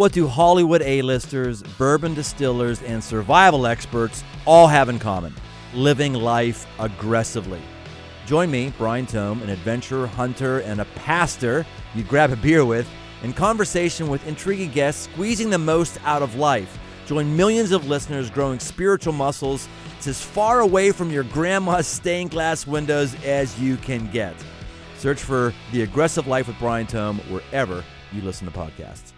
What do Hollywood A-listers, bourbon distillers, and survival experts all have in common? Living life aggressively. Join me, Brian Tome, an adventurer, hunter, and a pastor you'd grab a beer with, in conversation with intriguing guests, squeezing the most out of life. Join millions of listeners growing spiritual muscles. It's as far away from your grandma's stained glass windows as you can get. Search for The Aggressive Life with Brian Tome wherever you listen to podcasts.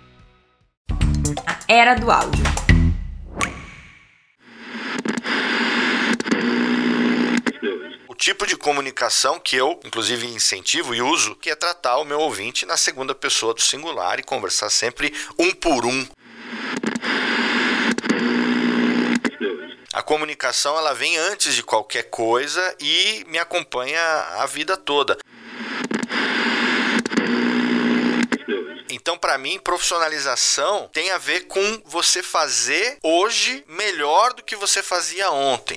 Era do áudio. o tipo de comunicação que eu, inclusive, incentivo e uso, que é tratar o meu ouvinte na segunda pessoa do singular e conversar sempre um por um. A comunicação ela vem antes de qualquer coisa e me acompanha a vida toda. Então, para mim, profissionalização tem a ver com você fazer hoje melhor do que você fazia ontem.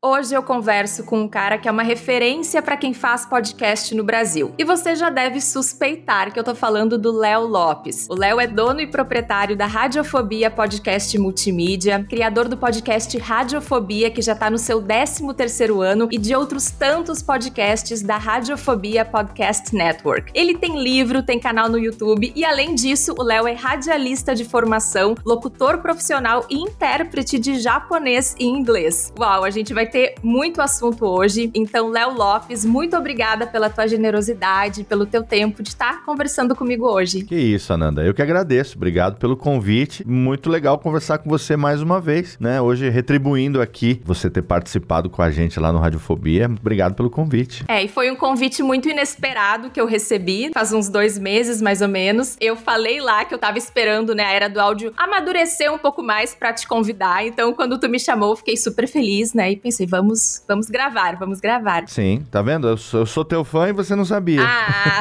Hoje eu converso com um cara que é uma referência para quem faz podcast no Brasil. E você já deve suspeitar que eu tô falando do Léo Lopes. O Léo é dono e proprietário da Radiofobia Podcast Multimídia, criador do podcast Radiofobia, que já tá no seu 13º ano, e de outros tantos podcasts da Radiofobia Podcast Network. Ele tem livro, tem canal no YouTube e além disso, o Léo é radialista de formação, locutor profissional e intérprete de japonês e inglês. Uau, a gente vai ter muito assunto hoje. Então, Léo Lopes, muito obrigada pela tua generosidade, pelo teu tempo de estar conversando comigo hoje. Que isso, Ananda. Eu que agradeço. Obrigado pelo convite. Muito legal conversar com você mais uma vez, né? Hoje retribuindo aqui você ter participado com a gente lá no Radiofobia. Obrigado pelo convite. É, e foi um convite muito inesperado que eu recebi, faz uns dois meses mais ou menos. Eu falei lá que eu tava esperando, né, a era do áudio amadurecer um pouco mais para te convidar. Então, quando tu me chamou, eu fiquei super feliz, né? E pensei, vamos, vamos gravar, vamos gravar. Sim, tá vendo? Eu sou, eu sou teu fã e você não sabia. Ah!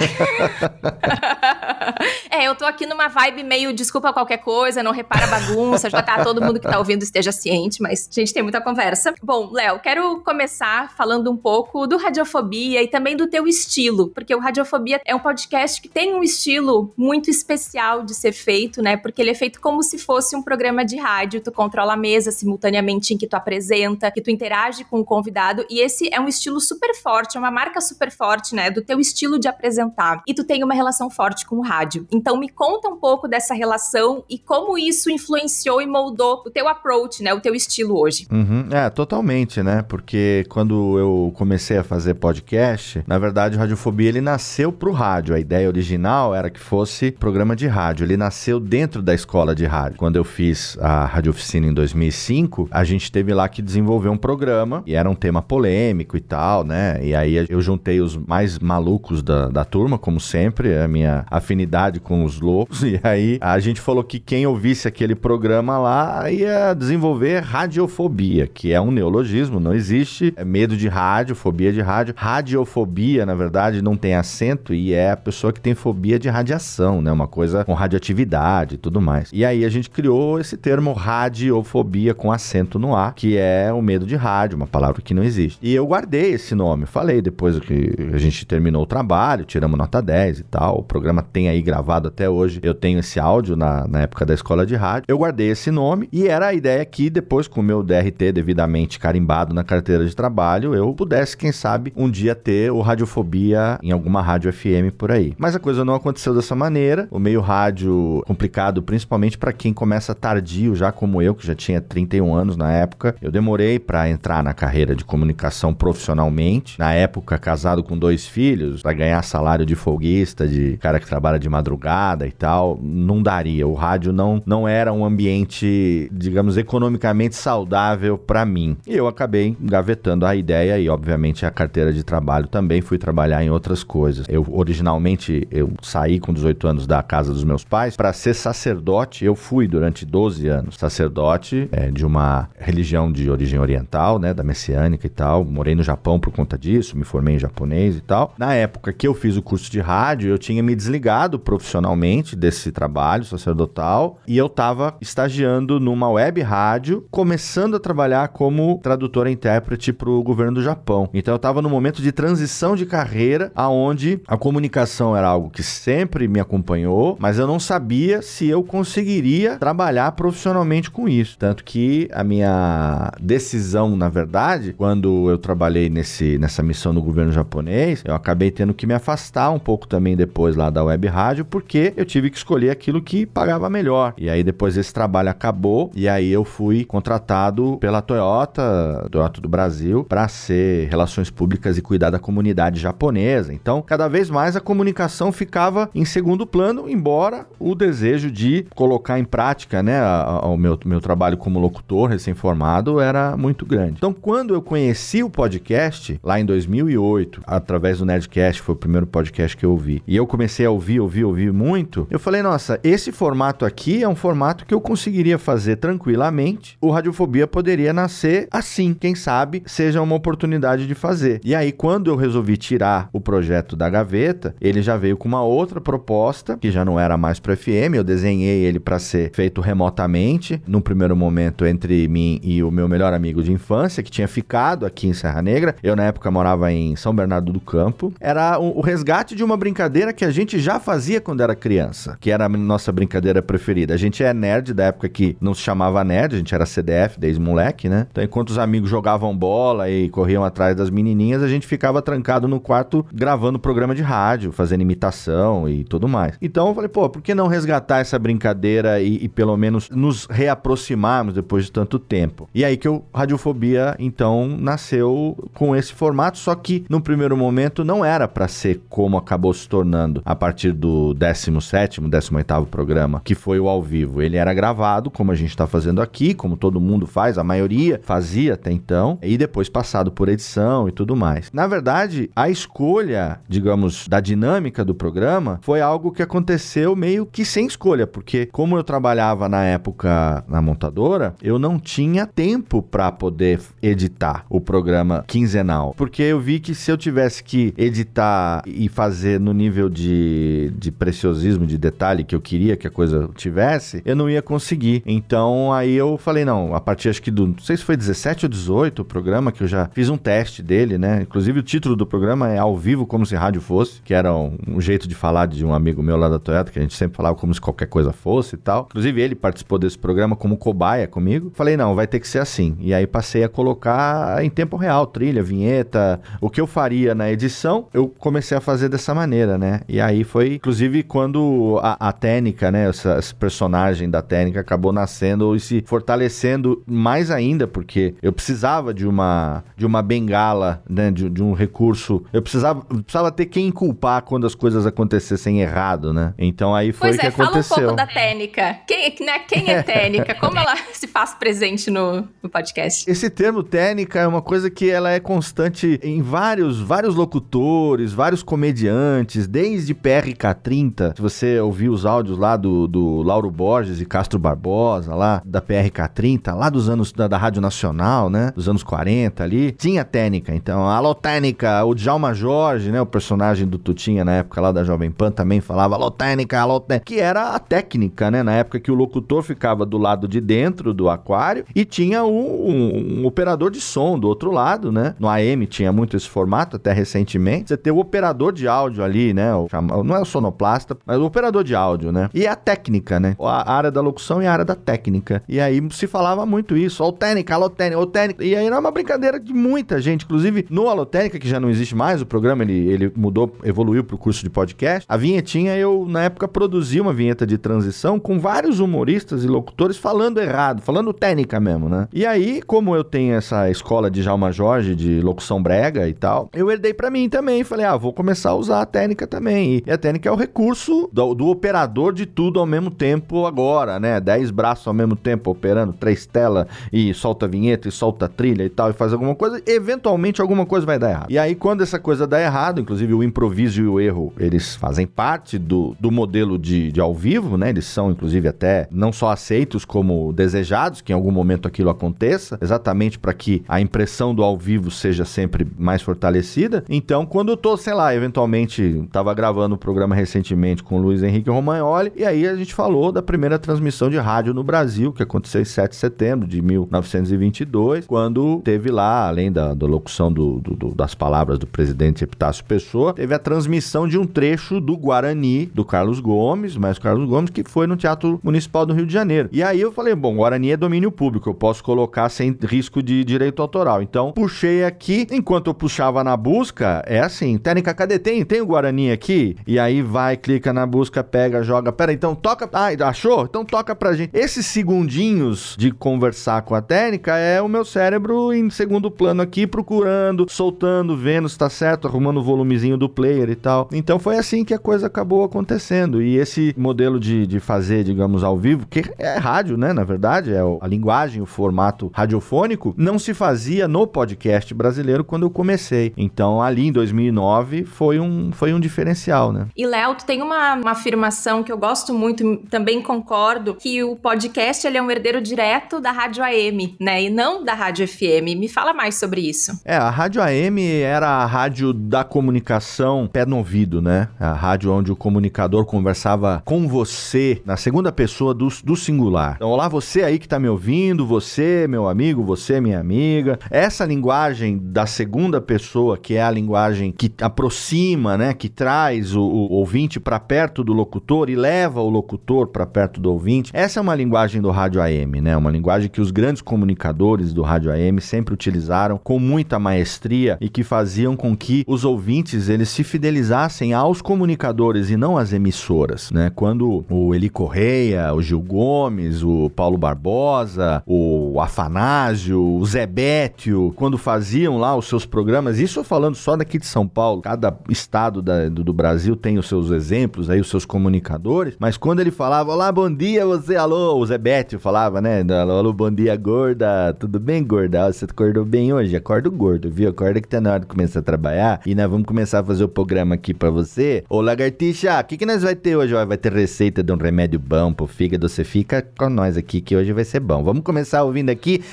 é, eu tô aqui numa vibe meio desculpa qualquer coisa, não repara bagunça, já tá todo mundo que tá ouvindo esteja ciente, mas a gente tem muita conversa. Bom, Léo, quero começar falando um pouco do Radiofobia e também do teu estilo, porque o Radiofobia é um podcast que tem um estilo muito especial de ser feito, né? Porque ele é feito como se fosse um programa de rádio, tu controla a mesa simultaneamente em que tu apresenta, que tu interage com o convidado, e esse é um estilo super forte, é uma marca super forte, né, do teu estilo de apresentar. E tu tem uma relação forte com o rádio. Então me conta um pouco dessa relação e como isso influenciou e moldou o teu approach, né, o teu estilo hoje. Uhum, é, totalmente, né? Porque quando eu comecei a fazer podcast, na verdade o Radiofobia ele nasceu pro rádio. A ideia original era que fosse programa de rádio. Ele nasceu dentro da escola de rádio. Quando eu fiz a Rádio Oficina em 2005, a gente teve lá que desenvolver um programa e era um tema polêmico e tal, né? E aí eu juntei os mais malucos da, da turma, como sempre, a minha afinidade com os loucos. E aí a gente falou que quem ouvisse aquele programa lá ia desenvolver radiofobia, que é um neologismo, não existe é medo de rádio, fobia de rádio. Radiofobia, na verdade, não tem acento e é a pessoa que tem fobia de radiação, né? Uma coisa com radioatividade e tudo mais. E aí a gente criou esse termo radiofobia com acento no A, que é o medo de rádio, uma palavra que não existe. E eu guardei esse nome, falei depois que a gente terminou o trabalho, tiramos nota 10 e tal. O programa tem aí gravado até hoje. Eu tenho esse áudio na, na época da escola de rádio. Eu guardei esse nome e era a ideia que depois, com o meu DRT devidamente carimbado na carteira de trabalho, eu pudesse, quem sabe, um dia ter o Radiofobia em alguma rádio FM por aí. Mas a coisa não aconteceu dessa maneira. O meio rádio complicado, principalmente para quem começa tardio, já como eu, que já tinha 31 anos na época. Eu demorei para entrar na carreira de comunicação profissionalmente. Na época, casado com dois filhos, para ganhar salário de folguista, de cara que trabalha trabalha de madrugada e tal, não daria. O rádio não, não era um ambiente, digamos, economicamente saudável para mim. E eu acabei gavetando a ideia e, obviamente, a carteira de trabalho também. Fui trabalhar em outras coisas. Eu, originalmente, eu saí com 18 anos da casa dos meus pais para ser sacerdote. Eu fui durante 12 anos sacerdote é, de uma religião de origem oriental, né, da messiânica e tal. Morei no Japão por conta disso, me formei em japonês e tal. Na época que eu fiz o curso de rádio, eu tinha me desligado profissionalmente desse trabalho sacerdotal e eu estava estagiando numa web rádio, começando a trabalhar como tradutor e intérprete para o governo do Japão. Então eu estava no momento de transição de carreira, aonde a comunicação era algo que sempre me acompanhou, mas eu não sabia se eu conseguiria trabalhar profissionalmente com isso. Tanto que a minha decisão, na verdade, quando eu trabalhei nesse, nessa missão no governo japonês, eu acabei tendo que me afastar um pouco também depois lá da web rádio, porque eu tive que escolher aquilo que pagava melhor. E aí depois esse trabalho acabou e aí eu fui contratado pela Toyota, Toyota do Brasil, para ser relações públicas e cuidar da comunidade japonesa. Então, cada vez mais a comunicação ficava em segundo plano, embora o desejo de colocar em prática, né, o meu, meu trabalho como locutor recém-formado era muito grande. Então, quando eu conheci o podcast, lá em 2008, através do Nerdcast, foi o primeiro podcast que eu ouvi, e eu comecei a ouvir, ouvir, ouvir muito, eu falei, nossa, esse formato aqui é um formato que eu conseguiria fazer tranquilamente. O Radiofobia poderia nascer assim, quem sabe seja uma oportunidade de fazer. E aí, quando eu resolvi tirar o projeto da gaveta, ele já veio com uma outra proposta, que já não era mais para FM, eu desenhei ele para ser feito remotamente, num primeiro momento entre mim e o meu melhor amigo de infância, que tinha ficado aqui em Serra Negra. Eu, na época, morava em São Bernardo do Campo. Era o, o resgate de uma brincadeira que a gente já fazia quando era criança, que era a nossa brincadeira preferida. A gente é nerd da época que não se chamava nerd, a gente era CDF desde moleque, né? Então, enquanto os amigos jogavam bola e corriam atrás das menininhas, a gente ficava trancado no quarto gravando programa de rádio, fazendo imitação e tudo mais. Então, eu falei, pô, por que não resgatar essa brincadeira e, e pelo menos nos reaproximarmos depois de tanto tempo? E aí que o Radiofobia, então, nasceu com esse formato, só que no primeiro momento não era para ser como acabou se tornando a partir do 17 18 programa, que foi o ao vivo. Ele era gravado, como a gente está fazendo aqui, como todo mundo faz, a maioria fazia até então, e depois passado por edição e tudo mais. Na verdade, a escolha, digamos, da dinâmica do programa foi algo que aconteceu meio que sem escolha, porque como eu trabalhava na época na montadora, eu não tinha tempo para poder editar o programa quinzenal, porque eu vi que se eu tivesse que editar e fazer no nível de, de preciosismo, de detalhe que eu queria que a coisa tivesse, eu não ia conseguir. Então aí eu falei, não, a partir acho que do, não sei se foi 17 ou 18 o programa, que eu já fiz um teste dele, né? Inclusive o título do programa é Ao Vivo Como Se Rádio Fosse, que era um, um jeito de falar de um amigo meu lá da Toyota, que a gente sempre falava como se qualquer coisa fosse e tal. Inclusive ele participou desse programa como cobaia comigo. Falei, não, vai ter que ser assim. E aí passei a colocar em tempo real, trilha, vinheta, o que eu faria na edição, eu comecei a fazer dessa maneira, né? E aí foi, inclusive, quando a, a técnica, né? Essa, esse personagem da técnica acabou nascendo e se fortalecendo mais ainda, porque eu precisava de uma, de uma bengala, né? De, de um recurso. Eu precisava, precisava ter quem culpar quando as coisas acontecessem errado, né? Então aí foi pois que é, aconteceu. Fala um pouco da técnica. Quem, né, quem é técnica? Como ela se faz presente no, no podcast? Esse termo técnica é uma coisa que ela é constante em vários, vários locutores, vários comediantes, desde PRK30. Se você ouvir os áudios lá do, do Lauro Borges e Castro Barbosa, lá da PRK30, lá dos anos da, da Rádio Nacional, né? Dos anos 40 ali, tinha técnica. Então, alô técnica, o Djalma Jorge, né? O personagem do Tutinha na época lá da Jovem Pan também falava alô técnica, alô técnica, que era a técnica, né? Na época que o locutor ficava do lado de dentro do aquário e tinha um, um, um operador de som do outro lado, né? No AM tinha muito esse formato, até recentemente. Você tem o operador de áudio ali, né? O, não é o sonoplasta, mas o operador de áudio, né? E a técnica, né? A área da locução e a área da técnica. E aí se falava muito isso. Alotênica, alotênica, alotênica. E aí era uma brincadeira de muita gente. Inclusive, no Alotênica, que já não existe mais, o programa ele, ele mudou, evoluiu pro curso de podcast. A vinhetinha, eu, na época, produzi uma vinheta de transição com vários humoristas e locutores falando errado, falando técnica mesmo, né? E aí, como eu tenho essa escola de Jalma Jorge, de locução brega e tal, eu herdei para mim também. Falei, ah, vou começar a usar a técnica também. E a técnica técnica é o recurso do, do, operador de tudo ao mesmo tempo agora, né? Dez braços ao mesmo tempo operando, três telas e solta vinheta e solta trilha e tal, e faz alguma coisa, eventualmente alguma coisa vai dar errado. E aí, quando essa coisa dá errado, inclusive o improviso e o erro, eles fazem parte do, do modelo de, de ao vivo, né? Eles são, inclusive, até não só aceitos como desejados, que em algum momento aquilo aconteça, exatamente para que a impressão do ao vivo seja sempre mais fortalecida. Então, quando eu tô, sei lá, eventualmente tava gravando um programa recentemente com o Luiz Henrique Romagnoli, e aí a gente falou da primeira transmissão de rádio no Brasil, que aconteceu em 7 de setembro de 1922, quando teve lá, além da, da locução do, do, das palavras do presidente Epitácio Pessoa, teve a transmissão de um trecho do Guarani, do Carlos Gomes, mas Carlos Gomes, que foi no Teatro Municipal do Rio de Janeiro. E aí eu falei, bom, Guarani é domínio público, eu posso colocar sem risco de direito autoral. Então, puxei aqui, enquanto eu puxava na busca, é assim, técnica, cadê? Tem, tem o Guarani aqui? E aí vai, clica na busca, pega, joga. Pera, então toca. Ah, achou? Então toca pra gente. Esses segundinhos de conversar com a técnica é o meu cérebro em segundo plano aqui, procurando, soltando, vendo se tá certo, arrumando o volumezinho do player e tal. Então foi assim que a coisa acabou acontecendo. E esse modelo de, de fazer, digamos, ao vivo, que é rádio, né? Na verdade, é a linguagem, o formato radiofônico, não se fazia no podcast brasileiro quando eu comecei. Então, ali em 2009 foi um, foi um diferencial, né? E Léo, tu tem uma, uma afirmação que eu gosto muito, também concordo, que o podcast ele é um herdeiro direto da rádio AM, né? E não da rádio FM. Me fala mais sobre isso. É, a rádio AM era a rádio da comunicação pé no ouvido, né? A rádio onde o comunicador conversava com você na segunda pessoa do, do singular. Então, olá, você aí que tá me ouvindo, você, meu amigo, você, minha amiga. Essa linguagem da segunda pessoa, que é a linguagem que aproxima, né? Que traz o, o ouvinte para perto do locutor e leva o locutor para perto do ouvinte. Essa é uma linguagem do rádio AM, né? Uma linguagem que os grandes comunicadores do rádio AM sempre utilizaram com muita maestria e que faziam com que os ouvintes eles se fidelizassem aos comunicadores e não às emissoras, né? Quando o Eli Correia, o Gil Gomes, o Paulo Barbosa, o Afanásio, o Zé Bétio, quando faziam lá os seus programas, isso falando só daqui de São Paulo, cada estado da, do, do, Brasil tem os seus exemplos, aí os seus comunicadores, mas quando ele falava, olá, bom dia, você, alô, o Zé Bétio falava, né, alô, bom dia, gorda, tudo bem, gorda? Você acordou bem hoje? Acorda gordo, viu? Acorda que tá na hora de começar a trabalhar e nós vamos começar a fazer o programa aqui para você. Ô, lagartixa, o que que nós vai ter hoje? Vai ter receita de um remédio bom pro fígado, você fica com nós aqui que hoje vai ser bom. Vamos começar ouvindo aqui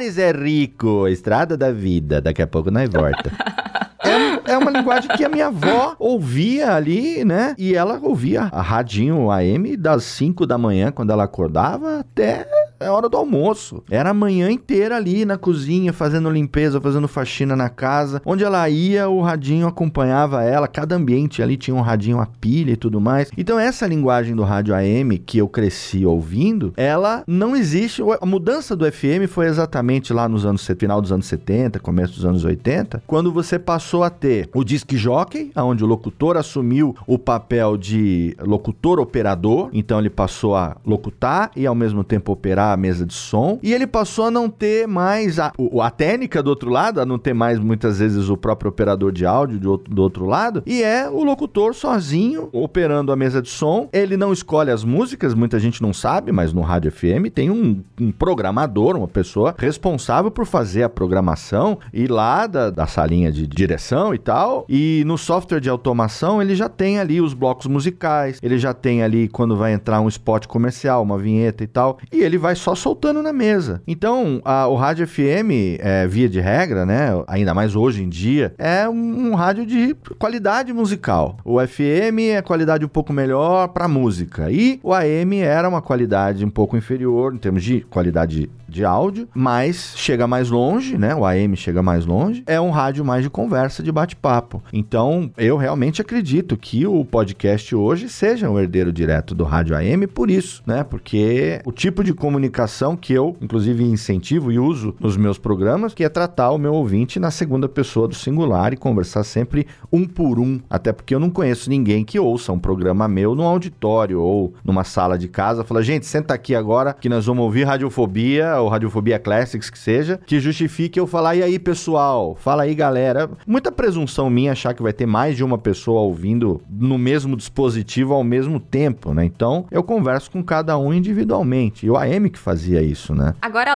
Milionários é Rico, Estrada da Vida. Daqui a pouco nós volta. é, é uma linguagem que a minha avó ouvia ali, né? E ela ouvia a radinho AM das 5 da manhã, quando ela acordava, até é hora do almoço. Era a manhã inteira ali na cozinha, fazendo limpeza, fazendo faxina na casa. Onde ela ia, o radinho acompanhava ela. Cada ambiente ali tinha um radinho a pilha e tudo mais. Então, essa linguagem do rádio AM que eu cresci ouvindo, ela não existe. A mudança do FM foi exatamente lá nos anos final dos anos 70, começo dos anos 80, quando você passou a ter o disc jockey, onde o locutor assumiu o papel de locutor operador. Então, ele passou a locutar e ao mesmo tempo operar a mesa de som. E ele passou a não ter mais a, a técnica do outro lado, a não ter mais muitas vezes o próprio operador de áudio do outro, do outro lado. E é o locutor sozinho operando a mesa de som. Ele não escolhe as músicas, muita gente não sabe, mas no rádio FM tem um, um programador, uma pessoa responsável por fazer a programação e lá da, da salinha de direção e tal. E no software de automação ele já tem ali os blocos musicais, ele já tem ali quando vai entrar um spot comercial, uma vinheta e tal. E ele vai só soltando na mesa. Então, a, o rádio FM, é, via de regra, né? Ainda mais hoje em dia, é um, um rádio de qualidade musical. O FM é qualidade um pouco melhor para música. E o AM era uma qualidade um pouco inferior em termos de qualidade de áudio, mas chega mais longe, né? O AM chega mais longe. É um rádio mais de conversa, de bate-papo. Então, eu realmente acredito que o podcast hoje seja um herdeiro direto do rádio AM por isso, né? Porque o tipo de comunicação que eu, inclusive, incentivo e uso nos meus programas, que é tratar o meu ouvinte na segunda pessoa do singular e conversar sempre um por um. Até porque eu não conheço ninguém que ouça um programa meu num auditório ou numa sala de casa. Fala, gente, senta aqui agora que nós vamos ouvir Radiofobia ou Radiofobia Classics, que seja, que justifique eu falar, e aí, pessoal? Fala aí, galera. Muita presunção minha achar que vai ter mais de uma pessoa ouvindo no mesmo dispositivo ao mesmo tempo, né? Então, eu converso com cada um individualmente. E o AM que fazia isso, né? Agora.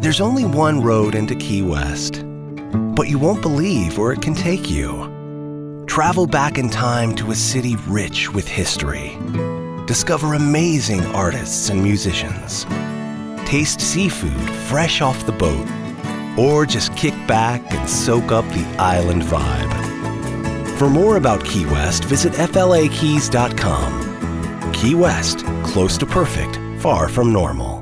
There's only one road into Key West, but you won't believe where it can take you. Travel back in time to a city rich with history. Discover amazing artists and musicians. Taste seafood fresh off the boat. Or just kick back and soak up the island vibe. For more about Key West, visit FLAKeys.com. Key West, close to perfect, far from normal.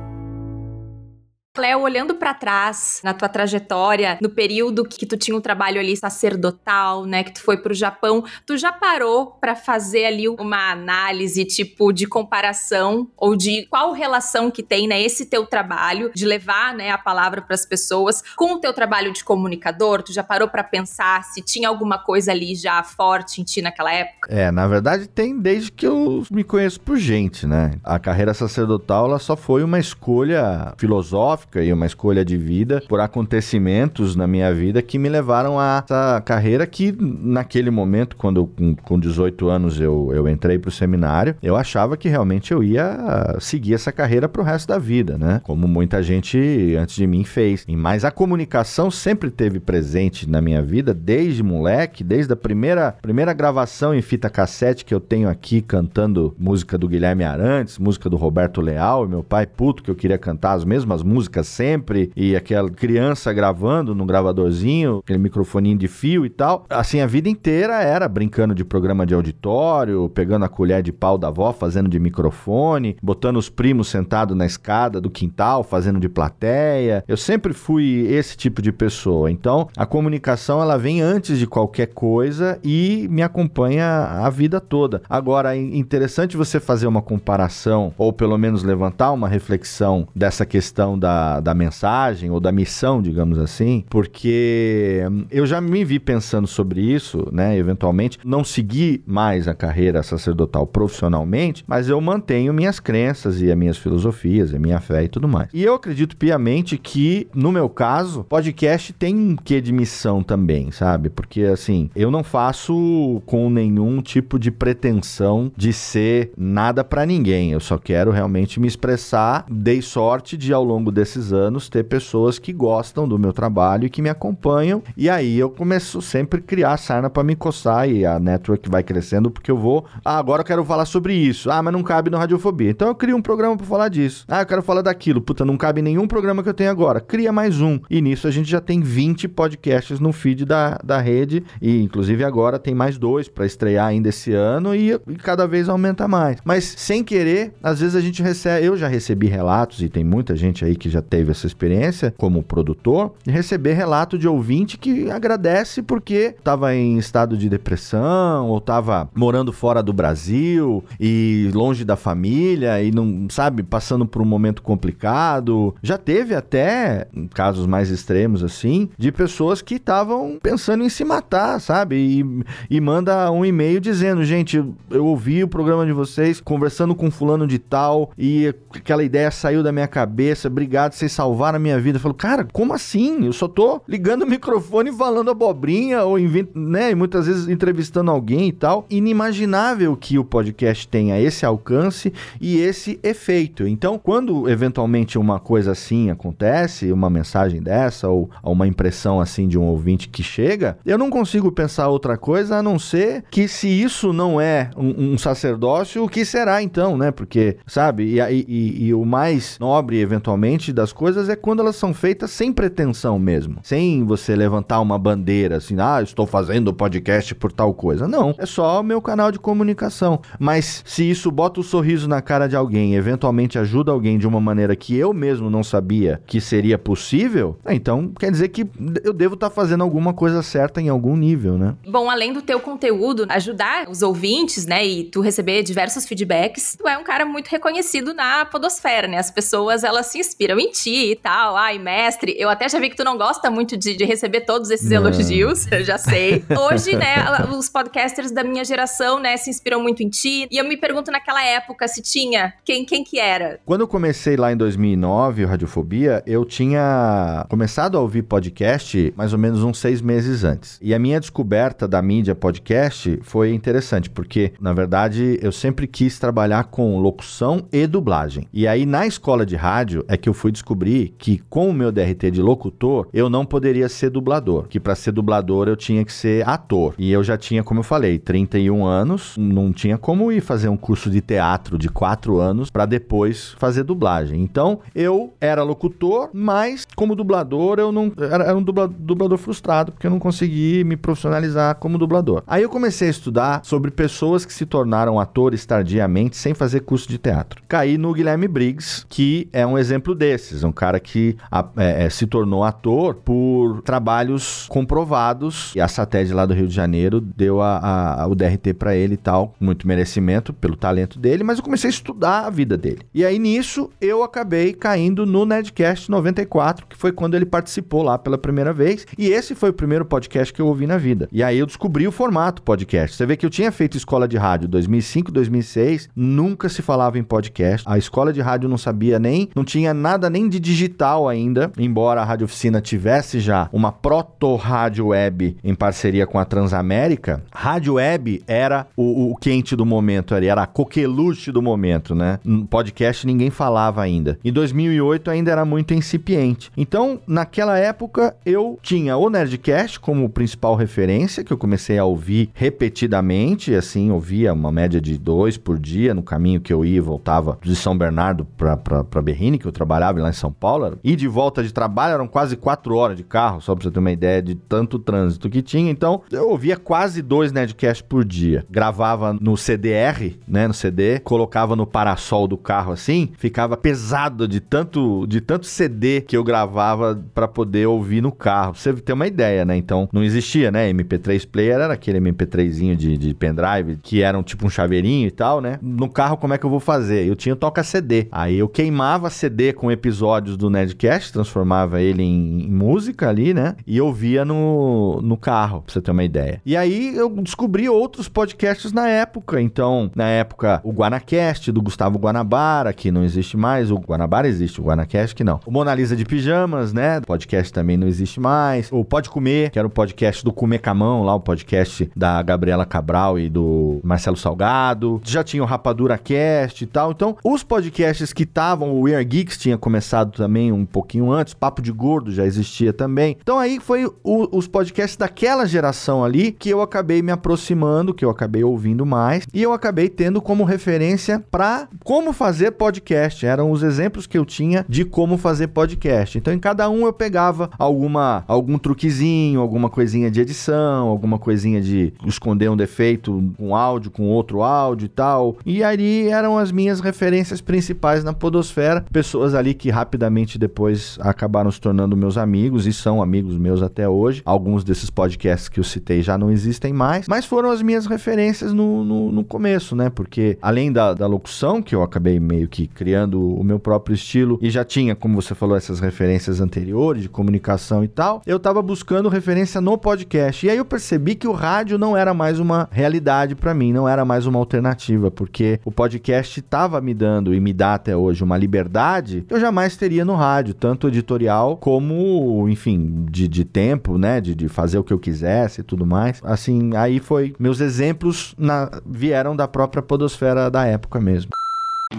Cléo, olhando para trás na tua trajetória, no período que tu tinha um trabalho ali sacerdotal, né, que tu foi pro Japão, tu já parou para fazer ali uma análise tipo de comparação ou de qual relação que tem, né, esse teu trabalho de levar, né, a palavra para as pessoas com o teu trabalho de comunicador? Tu já parou para pensar se tinha alguma coisa ali já forte em ti naquela época? É, na verdade tem desde que eu me conheço por gente, né? A carreira sacerdotal ela só foi uma escolha filosófica e uma escolha de vida por acontecimentos na minha vida que me levaram a essa carreira que naquele momento, quando com, com 18 anos eu, eu entrei pro seminário, eu achava que realmente eu ia seguir essa carreira pro resto da vida, né? Como muita gente antes de mim fez. Mas a comunicação sempre teve presente na minha vida desde moleque, desde a primeira, primeira gravação em fita cassete que eu tenho aqui cantando música do Guilherme Arantes, música do Roberto Leal, e meu pai puto que eu queria cantar as mesmas músicas sempre e aquela criança gravando num gravadorzinho, aquele microfoninho de fio e tal. Assim, a vida inteira era brincando de programa de auditório, pegando a colher de pau da avó, fazendo de microfone, botando os primos sentados na escada do quintal, fazendo de plateia. Eu sempre fui esse tipo de pessoa. Então, a comunicação ela vem antes de qualquer coisa e me acompanha a vida toda. Agora, é interessante você fazer uma comparação ou pelo menos levantar uma reflexão dessa questão da da, mensagem ou da missão, digamos assim, porque hum, eu já me vi pensando sobre isso, né? Eventualmente, não segui mais a carreira sacerdotal profissionalmente, mas eu mantenho minhas crenças e as minhas filosofias, a minha fé e tudo mais. E eu acredito piamente que, no meu caso, podcast tem um quê de missão também, sabe? Porque, assim, eu não faço com nenhum tipo de pretensão de ser nada para ninguém. Eu só quero realmente me expressar. Dei sorte de, ao longo desses desses anos ter pessoas que gostam do meu trabalho e que me acompanham. E aí eu começo sempre a criar sarna para me coçar e a network vai crescendo porque eu vou. Ah, agora eu quero falar sobre isso. Ah, mas não cabe no Radiofobia. Então eu crio um programa para falar disso. Ah, eu quero falar daquilo. Puta, não cabe nenhum programa que eu tenho agora. Cria mais um. E nisso a gente já tem 20 podcasts no feed da, da rede. E inclusive agora tem mais dois para estrear ainda esse ano e, e cada vez aumenta mais. Mas sem querer, às vezes a gente recebe. Eu já recebi relatos e tem muita gente aí que já teve essa experiência como produtor, receber relato de ouvinte que agradece porque estava em estado de depressão ou estava morando fora do Brasil e longe da família e não, sabe, passando por um momento complicado. Já teve até casos mais extremos assim, de pessoas que estavam pensando em se matar, sabe? E, e manda um e-mail dizendo: gente, eu ouvi o programa de vocês conversando com fulano de tal e aquela ideia saiu da minha cabeça, obrigado vocês salvaram a minha vida. Eu falo, cara, como assim? Eu só tô ligando o microfone e falando abobrinha ou invento, né? E muitas vezes entrevistando alguém e tal. Inimaginável que o podcast tenha esse alcance e esse efeito. Então, quando eventualmente uma coisa assim acontece, uma mensagem dessa ou uma impressão assim de um ouvinte que chega, eu não consigo pensar outra coisa a não ser que se isso não é um, um sacerdócio, o que será então, né? Porque, sabe, e, e, e o mais nobre eventualmente das coisas é quando elas são feitas sem pretensão mesmo. Sem você levantar uma bandeira assim, ah, estou fazendo podcast por tal coisa. Não, é só o meu canal de comunicação. Mas se isso bota o um sorriso na cara de alguém, eventualmente ajuda alguém de uma maneira que eu mesmo não sabia que seria possível, então quer dizer que eu devo estar tá fazendo alguma coisa certa em algum nível, né? Bom, além do teu conteúdo ajudar os ouvintes, né, e tu receber diversos feedbacks, tu é um cara muito reconhecido na podosfera, né? As pessoas, elas se inspiram em ti e tal. Ai, mestre, eu até já vi que tu não gosta muito de, de receber todos esses não. elogios, eu já sei. Hoje, né, os podcasters da minha geração, né, se inspiram muito em ti. E eu me pergunto naquela época se tinha quem, quem que era. Quando eu comecei lá em 2009, o Radiofobia, eu tinha começado a ouvir podcast mais ou menos uns seis meses antes. E a minha descoberta da mídia podcast foi interessante, porque, na verdade, eu sempre quis trabalhar com locução e dublagem. E aí, na escola de rádio, é que eu fui descobrir que, com o meu DRT de locutor, eu não poderia ser dublador. Que para ser dublador eu tinha que ser ator. E eu já tinha, como eu falei, 31 anos, não tinha como ir fazer um curso de teatro de 4 anos para depois fazer dublagem. Então, eu era locutor, mas como dublador, eu não. Era, era um dublador, frustrado, porque eu não consegui me profissionalizar como dublador. Aí eu comecei a estudar sobre pessoas que se tornaram atores tardiamente sem fazer curso de teatro. Caí no Guilherme Briggs, que é um exemplo desses, um cara que é, é, se tornou ator por trabalhos comprovados e a SATED lá do Rio de Janeiro deu a, a, o DRT para ele e tal, muito merecimento pelo talento dele, mas eu comecei a estudar a vida dele. E aí nisso eu acabei caindo no Nerdcast 94, que foi quando ele participou lá pela primeira vez, e esse foi o primeiro podcast que eu ouvi na vida. E aí eu descobri o formato podcast. Você vê que eu tinha feito escola de rádio 2005, 2006, nunca se falava em podcast. A escola de rádio não sabia nem, não tinha nada nem de digital ainda, embora a Rádio Oficina tivesse já uma proto-rádio web em parceria com a Transamérica. Rádio web era o, o quente do momento ali, era a coqueluche do momento, né? Podcast ninguém falava ainda. Em 2008 ainda era muito incipiente. Então, naquela época, eu tinha o Nerdcast como principal referência, que eu comecei a ouvir repetidamente, assim, ouvia uma média de dois por dia no caminho que eu ia e voltava de São Bernardo para Berrini, que eu trabalhava lá em São Paulo. E de volta de trabalho eram quase quatro horas de carro, só para você ter uma ideia de tanto trânsito que tinha. Então, eu ouvia quase dois Nerdcasts por dia. Gravava no CDR, né, no CD, colocava no parasol do carro assim, ficava pesado de tanto de tanto CD que eu gravava para poder ouvir no carro. Pra você ter uma ideia, né? Então, não existia, né? MP3 player era aquele MP3zinho de, de pendrive que era um, tipo um chaveirinho e tal, né? No carro, como é que eu vou fazer? Eu tinha toca CD. Aí eu queimava CD com episódios do Nerdcast, transformava ele em, música ali, né? E ouvia no, no carro, pra você ter uma ideia. E aí eu descobri outros podcasts na época. Então, na época, o Guanacast do Gustavo Guanabara, que não existe mais. O Guanabara existe, o Guanacast que não. O Mona Lisa de Pijamas, né? O podcast também não existe mais. O Pode Comer, que era o podcast do Comer Camão, lá o podcast da Gabriela Cabral e do Marcelo Salgado. Já tinha o Rapadura Cast e tal. Então, os podcasts que estavam, o We Are Geeks tinha começado também um pouquinho antes, Papo de Gordo já existia também. Então aí foi o, os podcasts daquela geração ali que eu acabei me aproximando, que eu acabei ouvindo mais e eu acabei tendo como referência para como fazer podcast. Eram os exemplos que eu tinha de como fazer podcast. Então em cada um eu pegava alguma algum truquezinho, alguma coisinha de edição, alguma coisinha de esconder um defeito, um áudio com outro áudio e tal. E ali eram as minhas referências principais na podosfera, pessoas ali que rapidamente depois acabaram se tornando meus amigos e são amigos meus até hoje. Alguns desses podcasts que eu citei já não existem mais, mas foram as minhas referências no, no, no começo, né? Porque além da, da locução, que eu acabei meio que criando o meu próprio estilo e já tinha, como você falou, essas referências anteriores de comunicação e tal, eu tava buscando referência no podcast. E aí eu percebi que o rádio não era mais uma realidade para mim, não era mais uma alternativa, porque o podcast tava me dando e me dá até hoje uma liberdade eu jamais teria no rádio, tanto editorial como, enfim, de, de tempo, né? De, de fazer o que eu quisesse e tudo mais. Assim, aí foi. Meus exemplos na, vieram da própria podosfera da época mesmo.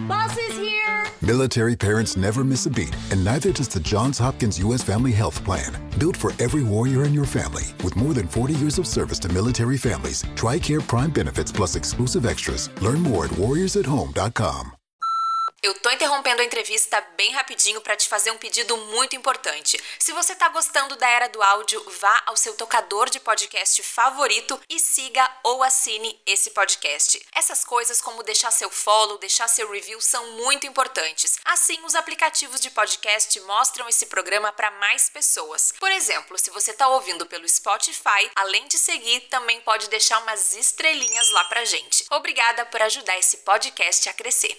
Boss is here! Military parents never miss a beat, and neither does the Johns Hopkins U.S. Family Health Plan. Built for every warrior in your family, with more than 40 years of service to military families, TRICARE Prime benefits plus exclusive extras. Learn more at warriorsathome.com. Eu tô interrompendo a entrevista bem rapidinho para te fazer um pedido muito importante. Se você tá gostando da era do áudio, vá ao seu tocador de podcast favorito e siga ou assine esse podcast. Essas coisas como deixar seu follow, deixar seu review são muito importantes. Assim, os aplicativos de podcast mostram esse programa para mais pessoas. Por exemplo, se você tá ouvindo pelo Spotify, além de seguir, também pode deixar umas estrelinhas lá pra gente. Obrigada por ajudar esse podcast a crescer.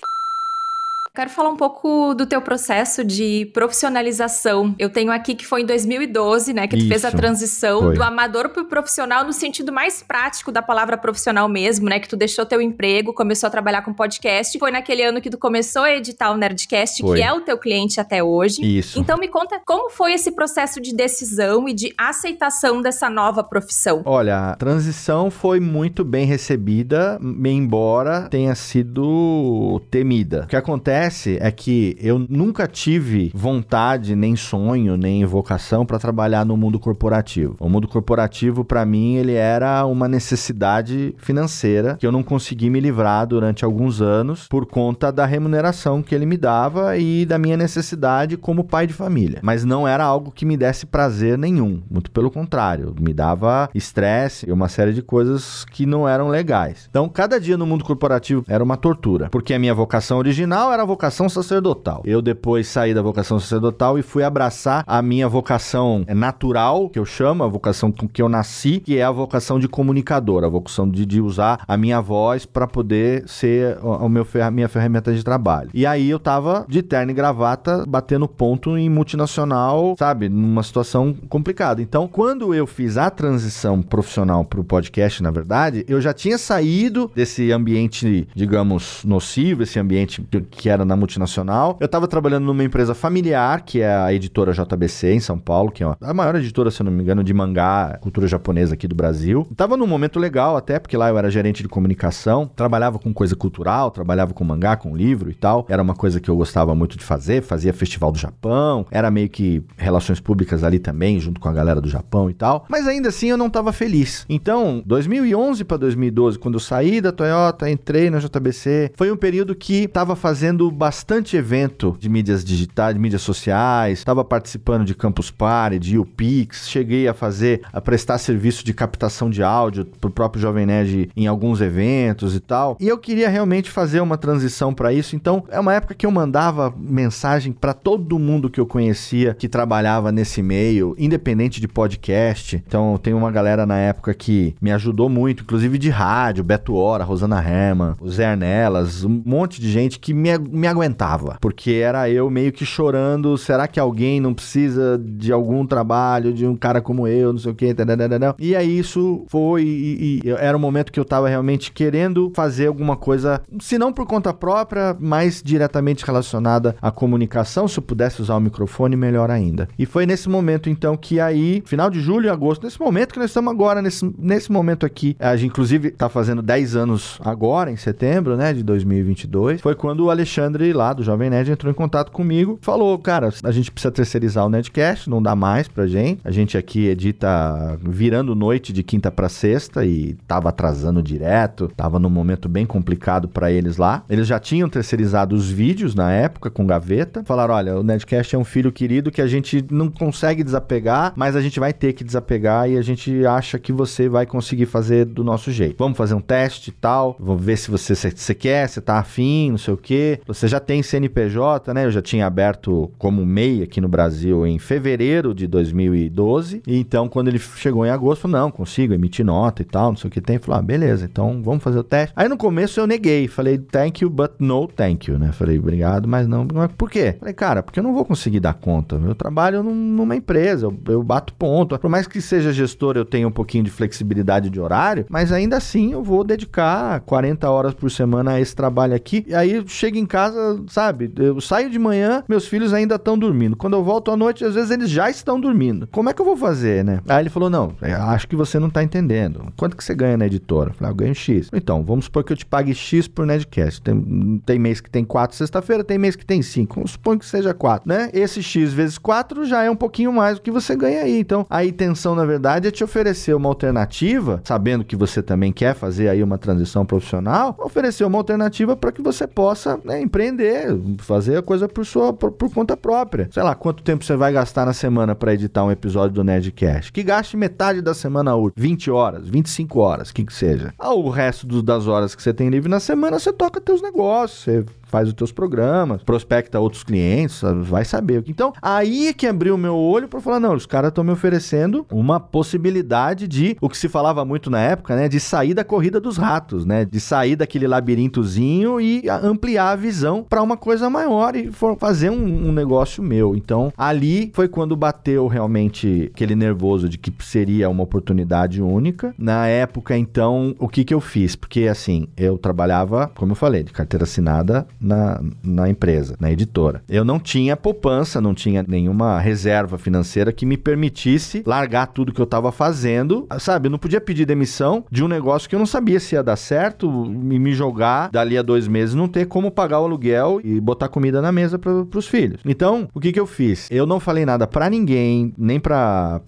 Quero falar um pouco do teu processo de profissionalização. Eu tenho aqui que foi em 2012, né, que tu fez a transição foi. do amador pro profissional no sentido mais prático da palavra profissional mesmo, né, que tu deixou teu emprego, começou a trabalhar com podcast. Foi naquele ano que tu começou a editar o Nerdcast, foi. que é o teu cliente até hoje. Isso. Então me conta como foi esse processo de decisão e de aceitação dessa nova profissão. Olha, a transição foi muito bem recebida, embora tenha sido temida. O que acontece acontece é que eu nunca tive vontade, nem sonho, nem vocação para trabalhar no mundo corporativo. O mundo corporativo, para mim, ele era uma necessidade financeira que eu não consegui me livrar durante alguns anos por conta da remuneração que ele me dava e da minha necessidade como pai de família. Mas não era algo que me desse prazer nenhum, muito pelo contrário, me dava estresse e uma série de coisas que não eram legais. Então, cada dia no mundo corporativo era uma tortura, porque a minha vocação original era vocação sacerdotal. Eu depois saí da vocação sacerdotal e fui abraçar a minha vocação natural, que eu chamo, a vocação com que eu nasci, que é a vocação de comunicador, a vocação de, de usar a minha voz para poder ser o meu a minha ferramenta de trabalho. E aí eu tava de terno e gravata batendo ponto em multinacional, sabe, numa situação complicada. Então, quando eu fiz a transição profissional para o podcast, na verdade, eu já tinha saído desse ambiente, digamos, nocivo, esse ambiente que era na multinacional. Eu estava trabalhando numa empresa familiar, que é a editora JBC em São Paulo, que é a maior editora, se eu não me engano, de mangá, cultura japonesa aqui do Brasil. Tava num momento legal até, porque lá eu era gerente de comunicação, trabalhava com coisa cultural, trabalhava com mangá, com livro e tal. Era uma coisa que eu gostava muito de fazer, fazia festival do Japão, era meio que relações públicas ali também, junto com a galera do Japão e tal. Mas ainda assim eu não estava feliz. Então, 2011 para 2012, quando eu saí da Toyota, entrei na JBC, foi um período que estava fazendo bastante evento de mídias digitais, de mídias sociais, estava participando de Campus Party, de UPix, cheguei a fazer, a prestar serviço de captação de áudio pro próprio Jovem Nerd em alguns eventos e tal. E eu queria realmente fazer uma transição para isso, então é uma época que eu mandava mensagem para todo mundo que eu conhecia que trabalhava nesse meio, independente de podcast. Então tem uma galera na época que me ajudou muito, inclusive de rádio, Beto Hora, Rosana Herman, o Zé Arnelas, um monte de gente que me, me aguentava, porque era eu meio que chorando, será que alguém não precisa de algum trabalho, de um cara como eu, não sei o que, e aí isso foi, e, e, era um momento que eu tava realmente querendo fazer alguma coisa, se não por conta própria, mais diretamente relacionada à comunicação, se eu pudesse usar o microfone, melhor ainda. E foi nesse momento, então, que aí, final de julho e agosto, nesse momento que nós estamos agora, nesse, nesse momento aqui, a gente inclusive tá fazendo 10 anos agora, em setembro, né, de 2022, foi quando o Alexandre Alexandre, lá do Jovem Nerd, entrou em contato comigo, falou: Cara, a gente precisa terceirizar o Nerdcast, não dá mais pra gente. A gente aqui edita virando noite de quinta para sexta e tava atrasando direto, tava num momento bem complicado para eles lá. Eles já tinham terceirizado os vídeos na época com gaveta. Falaram: Olha, o Nerdcast é um filho querido que a gente não consegue desapegar, mas a gente vai ter que desapegar e a gente acha que você vai conseguir fazer do nosso jeito. Vamos fazer um teste e tal, vamos ver se você, se, quer, se tá afim, não sei o que. Você já tem CNPJ, né? Eu já tinha aberto como MEI aqui no Brasil em fevereiro de 2012. E então, quando ele chegou em agosto, não, consigo emitir nota e tal, não sei o que tem. Falou, ah, beleza, então vamos fazer o teste. Aí no começo eu neguei, falei, thank you, but no thank you, né? Falei, obrigado, mas não. Por quê? Falei, cara, porque eu não vou conseguir dar conta. Eu trabalho numa empresa, eu, eu bato ponto. Por mais que seja gestor, eu tenho um pouquinho de flexibilidade de horário, mas ainda assim eu vou dedicar 40 horas por semana a esse trabalho aqui. E aí chego em casa, sabe? Eu saio de manhã, meus filhos ainda estão dormindo. Quando eu volto à noite, às vezes eles já estão dormindo. Como é que eu vou fazer, né? Aí ele falou: Não, é, acho que você não tá entendendo. Quanto que você ganha na editora? Eu falei: ah, Eu ganho X. Então, vamos supor que eu te pague X por Nedcast. Tem, tem mês que tem 4 sexta-feira, tem mês que tem 5. Vamos supor que seja 4, né? Esse X vezes 4 já é um pouquinho mais do que você ganha aí. Então, a intenção, na verdade, é te oferecer uma alternativa, sabendo que você também quer fazer aí uma transição profissional, oferecer uma alternativa para que você possa, né, empreender, fazer a coisa por sua por, por conta própria. Sei lá, quanto tempo você vai gastar na semana para editar um episódio do Nerdcast? Que gaste metade da semana útil, 20 horas, 25 horas, que que seja. Ah, o resto do, das horas que você tem livre na semana, você toca teus negócios, você faz os teus programas, prospecta outros clientes, vai saber. Então, aí que abriu o meu olho para falar, não, os caras estão me oferecendo uma possibilidade de, o que se falava muito na época, né, de sair da corrida dos ratos, né, de sair daquele labirintozinho e ampliar a visão para uma coisa maior e fazer um, um negócio meu. Então, ali foi quando bateu realmente aquele nervoso de que seria uma oportunidade única. Na época, então, o que que eu fiz? Porque, assim, eu trabalhava, como eu falei, de carteira assinada na, na empresa, na editora. Eu não tinha poupança, não tinha nenhuma reserva financeira que me permitisse largar tudo que eu estava fazendo, sabe? Eu não podia pedir demissão de um negócio que eu não sabia se ia dar certo e me jogar dali a dois meses, não ter como pagar o aluguel e botar comida na mesa para os filhos. Então, o que que eu fiz? Eu não falei nada para ninguém, nem para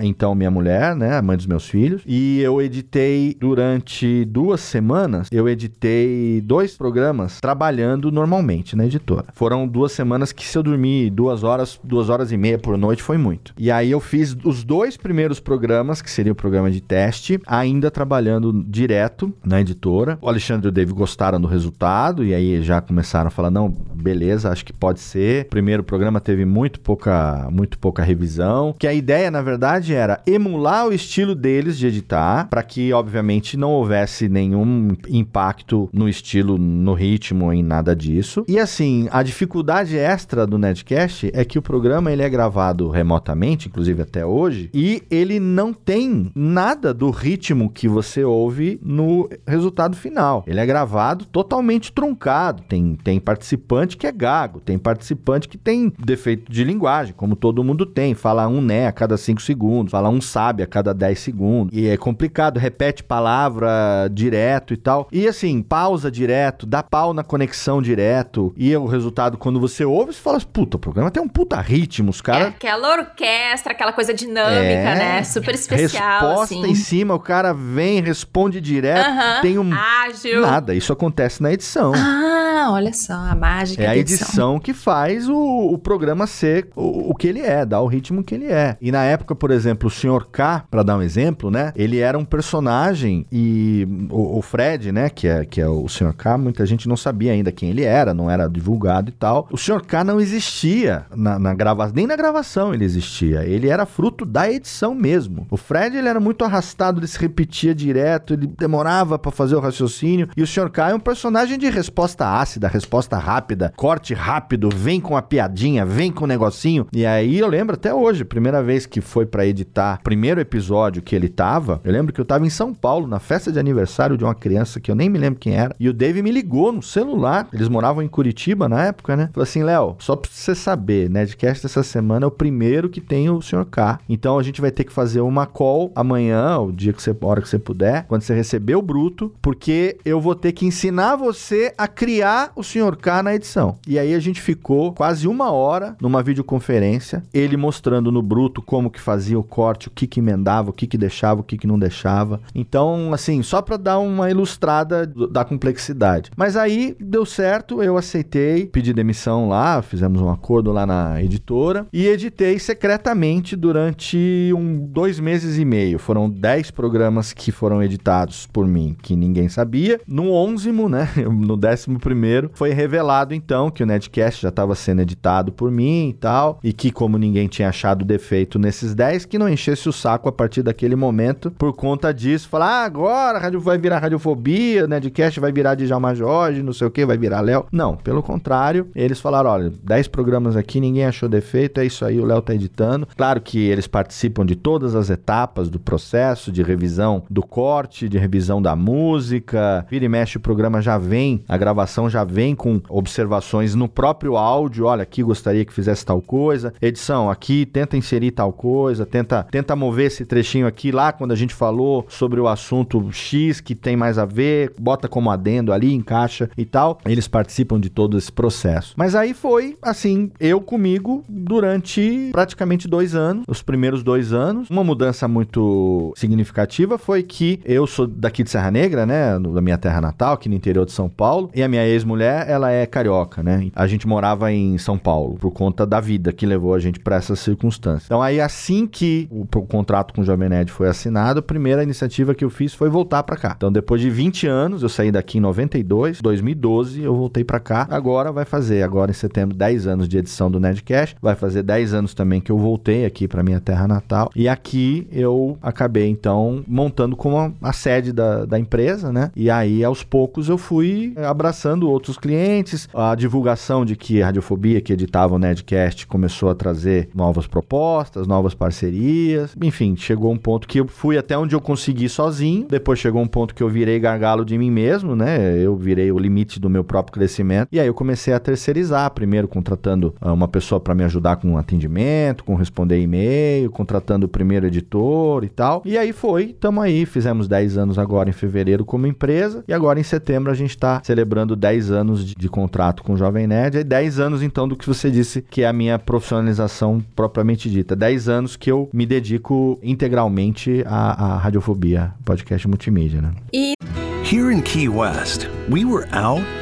então minha mulher, né, a mãe dos meus filhos, e eu editei durante duas semanas, eu editei dois programas trabalhando trabalhando normalmente na editora. Foram duas semanas que se eu dormir duas horas, duas horas e meia por noite foi muito. E aí eu fiz os dois primeiros programas, que seria o programa de teste, ainda trabalhando direto na editora. O Alexandre e o Dave gostaram do resultado e aí já começaram a falar, não, beleza, acho que pode ser. O primeiro programa teve muito pouca, muito pouca revisão, que a ideia, na verdade, era emular o estilo deles de editar, para que, obviamente, não houvesse nenhum impacto no estilo, no ritmo, em nada nada disso. E assim, a dificuldade extra do Nedcast é que o programa ele é gravado remotamente, inclusive até hoje, e ele não tem nada do ritmo que você ouve no resultado final. Ele é gravado totalmente truncado. Tem, tem participante que é gago, tem participante que tem defeito de linguagem, como todo mundo tem. Fala um né a cada 5 segundos, fala um sabe a cada 10 segundos. E é complicado, repete palavra direto e tal. E assim, pausa direto, dá pau na conexão direto. E o resultado, quando você ouve, você fala, puta, o programa tem um puta ritmo, os caras... É aquela orquestra, aquela coisa dinâmica, é... né? Super especial, Resposta assim. em cima, o cara vem, responde direto, uh -huh. tem um... Ágil. Nada, isso acontece na edição. Ah, olha só, a mágica É a edição. edição que faz o, o programa ser o, o, que ele é, dar o ritmo que ele é. E na época, por exemplo, o Sr. K, para dar um exemplo, né? Ele era um personagem e o, o Fred, né, que é, que é o Sr. K, muita gente não sabia ainda quem ele era, não era divulgado e tal. O Sr. K não existia na, na gravação, nem na gravação ele existia. Ele era fruto da edição mesmo. O Fred, ele era muito arrastado, ele se repetia direto, ele demorava para fazer o raciocínio. E o Sr. K é um personagem de resposta ácida, resposta rápida, corte rápido, vem com a piadinha, vem com o negocinho. E aí eu lembro até hoje, primeira vez que foi para editar, primeiro episódio que ele tava, eu lembro que eu tava em São Paulo, na festa de aniversário de uma criança que eu nem me lembro quem era, e o Dave me ligou no celular. Eles moravam em Curitiba na época, né? Falou assim, Léo, só pra você saber, Nedcast essa semana é o primeiro que tem o Sr. K. Então a gente vai ter que fazer uma call amanhã, o dia que você, hora que você puder, quando você receber o bruto, porque eu vou ter que ensinar você a criar o Sr. K na edição. E aí a gente ficou quase uma hora numa videoconferência, ele mostrando no bruto como que fazia o corte, o que que emendava, o que que deixava, o que que não deixava. Então, assim, só para dar uma ilustrada da complexidade. Mas aí deu certo certo, eu aceitei, pedi demissão lá, fizemos um acordo lá na editora e editei secretamente durante um, dois meses e meio. Foram dez programas que foram editados por mim, que ninguém sabia. No onzimo, né, no décimo primeiro, foi revelado então que o Nedcast já estava sendo editado por mim e tal, e que como ninguém tinha achado defeito nesses dez, que não enchesse o saco a partir daquele momento, por conta disso, falar, ah, agora rádio vai virar radiofobia, Nedcast vai virar Djalma Jorge, não sei o que, vai virar Léo. Não, pelo contrário, eles falaram: olha, 10 programas aqui, ninguém achou defeito, é isso aí, o Léo tá editando. Claro que eles participam de todas as etapas do processo de revisão do corte, de revisão da música. Vira e mexe, o programa já vem, a gravação já vem com observações no próprio áudio. Olha, aqui gostaria que fizesse tal coisa. Edição, aqui tenta inserir tal coisa, tenta, tenta mover esse trechinho aqui lá quando a gente falou sobre o assunto X que tem mais a ver, bota como adendo ali, encaixa e tal. Eles eles participam de todo esse processo. Mas aí foi, assim, eu comigo durante praticamente dois anos, os primeiros dois anos. Uma mudança muito significativa foi que eu sou daqui de Serra Negra, né, da minha terra natal, aqui no interior de São Paulo, e a minha ex-mulher, ela é carioca, né? A gente morava em São Paulo por conta da vida que levou a gente para essa circunstância. Então aí assim que o, o contrato com o Jovem Nerd foi assinado, a primeira iniciativa que eu fiz foi voltar para cá. Então depois de 20 anos, eu saí daqui em 92, 2012 eu voltei para cá. Agora vai fazer, agora em setembro, 10 anos de edição do Nerdcast. Vai fazer 10 anos também que eu voltei aqui para minha terra natal. E aqui eu acabei então montando como a, sede da, da empresa, né? E aí aos poucos eu fui abraçando outros clientes, a divulgação de que a Radiofobia que editava o Nerdcast começou a trazer novas propostas, novas parcerias. Enfim, chegou um ponto que eu fui até onde eu consegui sozinho. Depois chegou um ponto que eu virei gargalo de mim mesmo, né? Eu virei o limite do meu próprio crescimento. E aí eu comecei a terceirizar, primeiro contratando uh, uma pessoa para me ajudar com atendimento, com responder e-mail, contratando o primeiro editor e tal. E aí foi, tamo aí, fizemos 10 anos agora em fevereiro como empresa e agora em setembro a gente está celebrando 10 anos de, de, contrato com o Jovem Nerd e 10 anos então do que você disse que é a minha profissionalização propriamente dita. 10 anos que eu me dedico integralmente à, à radiofobia, podcast multimídia, né? E Here in Key West, we were out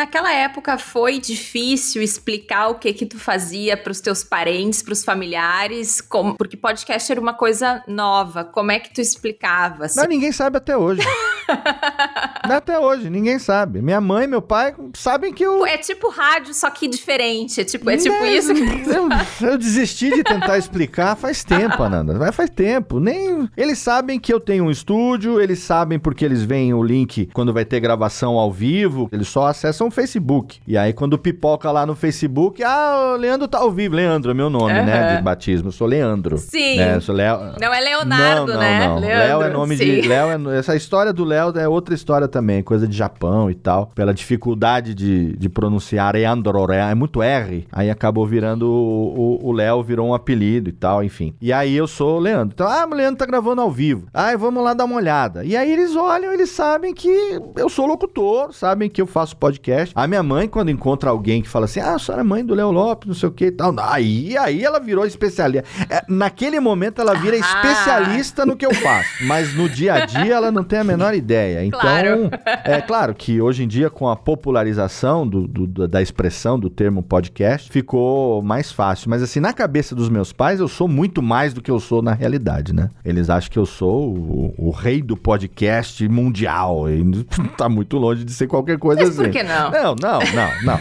Naquela época foi difícil explicar o que que tu fazia para os teus parentes, para os familiares, como, porque podcast era uma coisa nova. Como é que tu explicava? Assim? Não, ninguém sabe até hoje. até hoje, ninguém sabe. Minha mãe meu pai sabem que eu. É tipo rádio, só que diferente. É tipo, é tipo é, isso que. Eu, eu, desisti de tentar explicar faz tempo, Ananda. Faz tempo. Nem. Eles sabem que eu tenho um estúdio, eles sabem porque eles veem o link quando vai ter gravação ao vivo. Eles só acessam o Facebook. E aí, quando pipoca lá no Facebook, ah, o Leandro tá ao vivo. Leandro é meu nome, uhum. né? De batismo. Eu sou Leandro. Sim. Né? Eu sou Leo... Não é Leonardo, não, não, né? Não, Léo é nome sim. de. Léo é... Essa história do Léo é outra história também, coisa de Japão e tal. Pela dificuldade de, de pronunciar Leandro, é, é muito R. Aí acabou virando. O Léo virou um apelido e tal, enfim. E aí eu sou o Leandro. Então, ah, o Leandro tá gravando ao vivo. Ah, vamos lá dar uma olhada. E aí eles olham, eles sabem que eu sou locutor, sabem que eu faço podcast. A minha mãe, quando encontra alguém que fala assim, ah, a senhora é mãe do Léo Lopes, não sei o que e tal. Aí, aí ela virou especialista. É, naquele momento ela vira ah. especialista no que eu faço. Mas no dia a dia ela não tem a menor ideia. Então, claro. É claro que hoje em dia, com a popularização do, do, da expressão do termo podcast, ficou mais fácil. Mas assim, na cabeça dos meus pais, eu sou muito mais do que eu sou na realidade, né? Eles acham que eu sou o, o rei do podcast mundial. E tá muito longe de ser qualquer coisa Mas assim. Por que não? Não, não, não, não.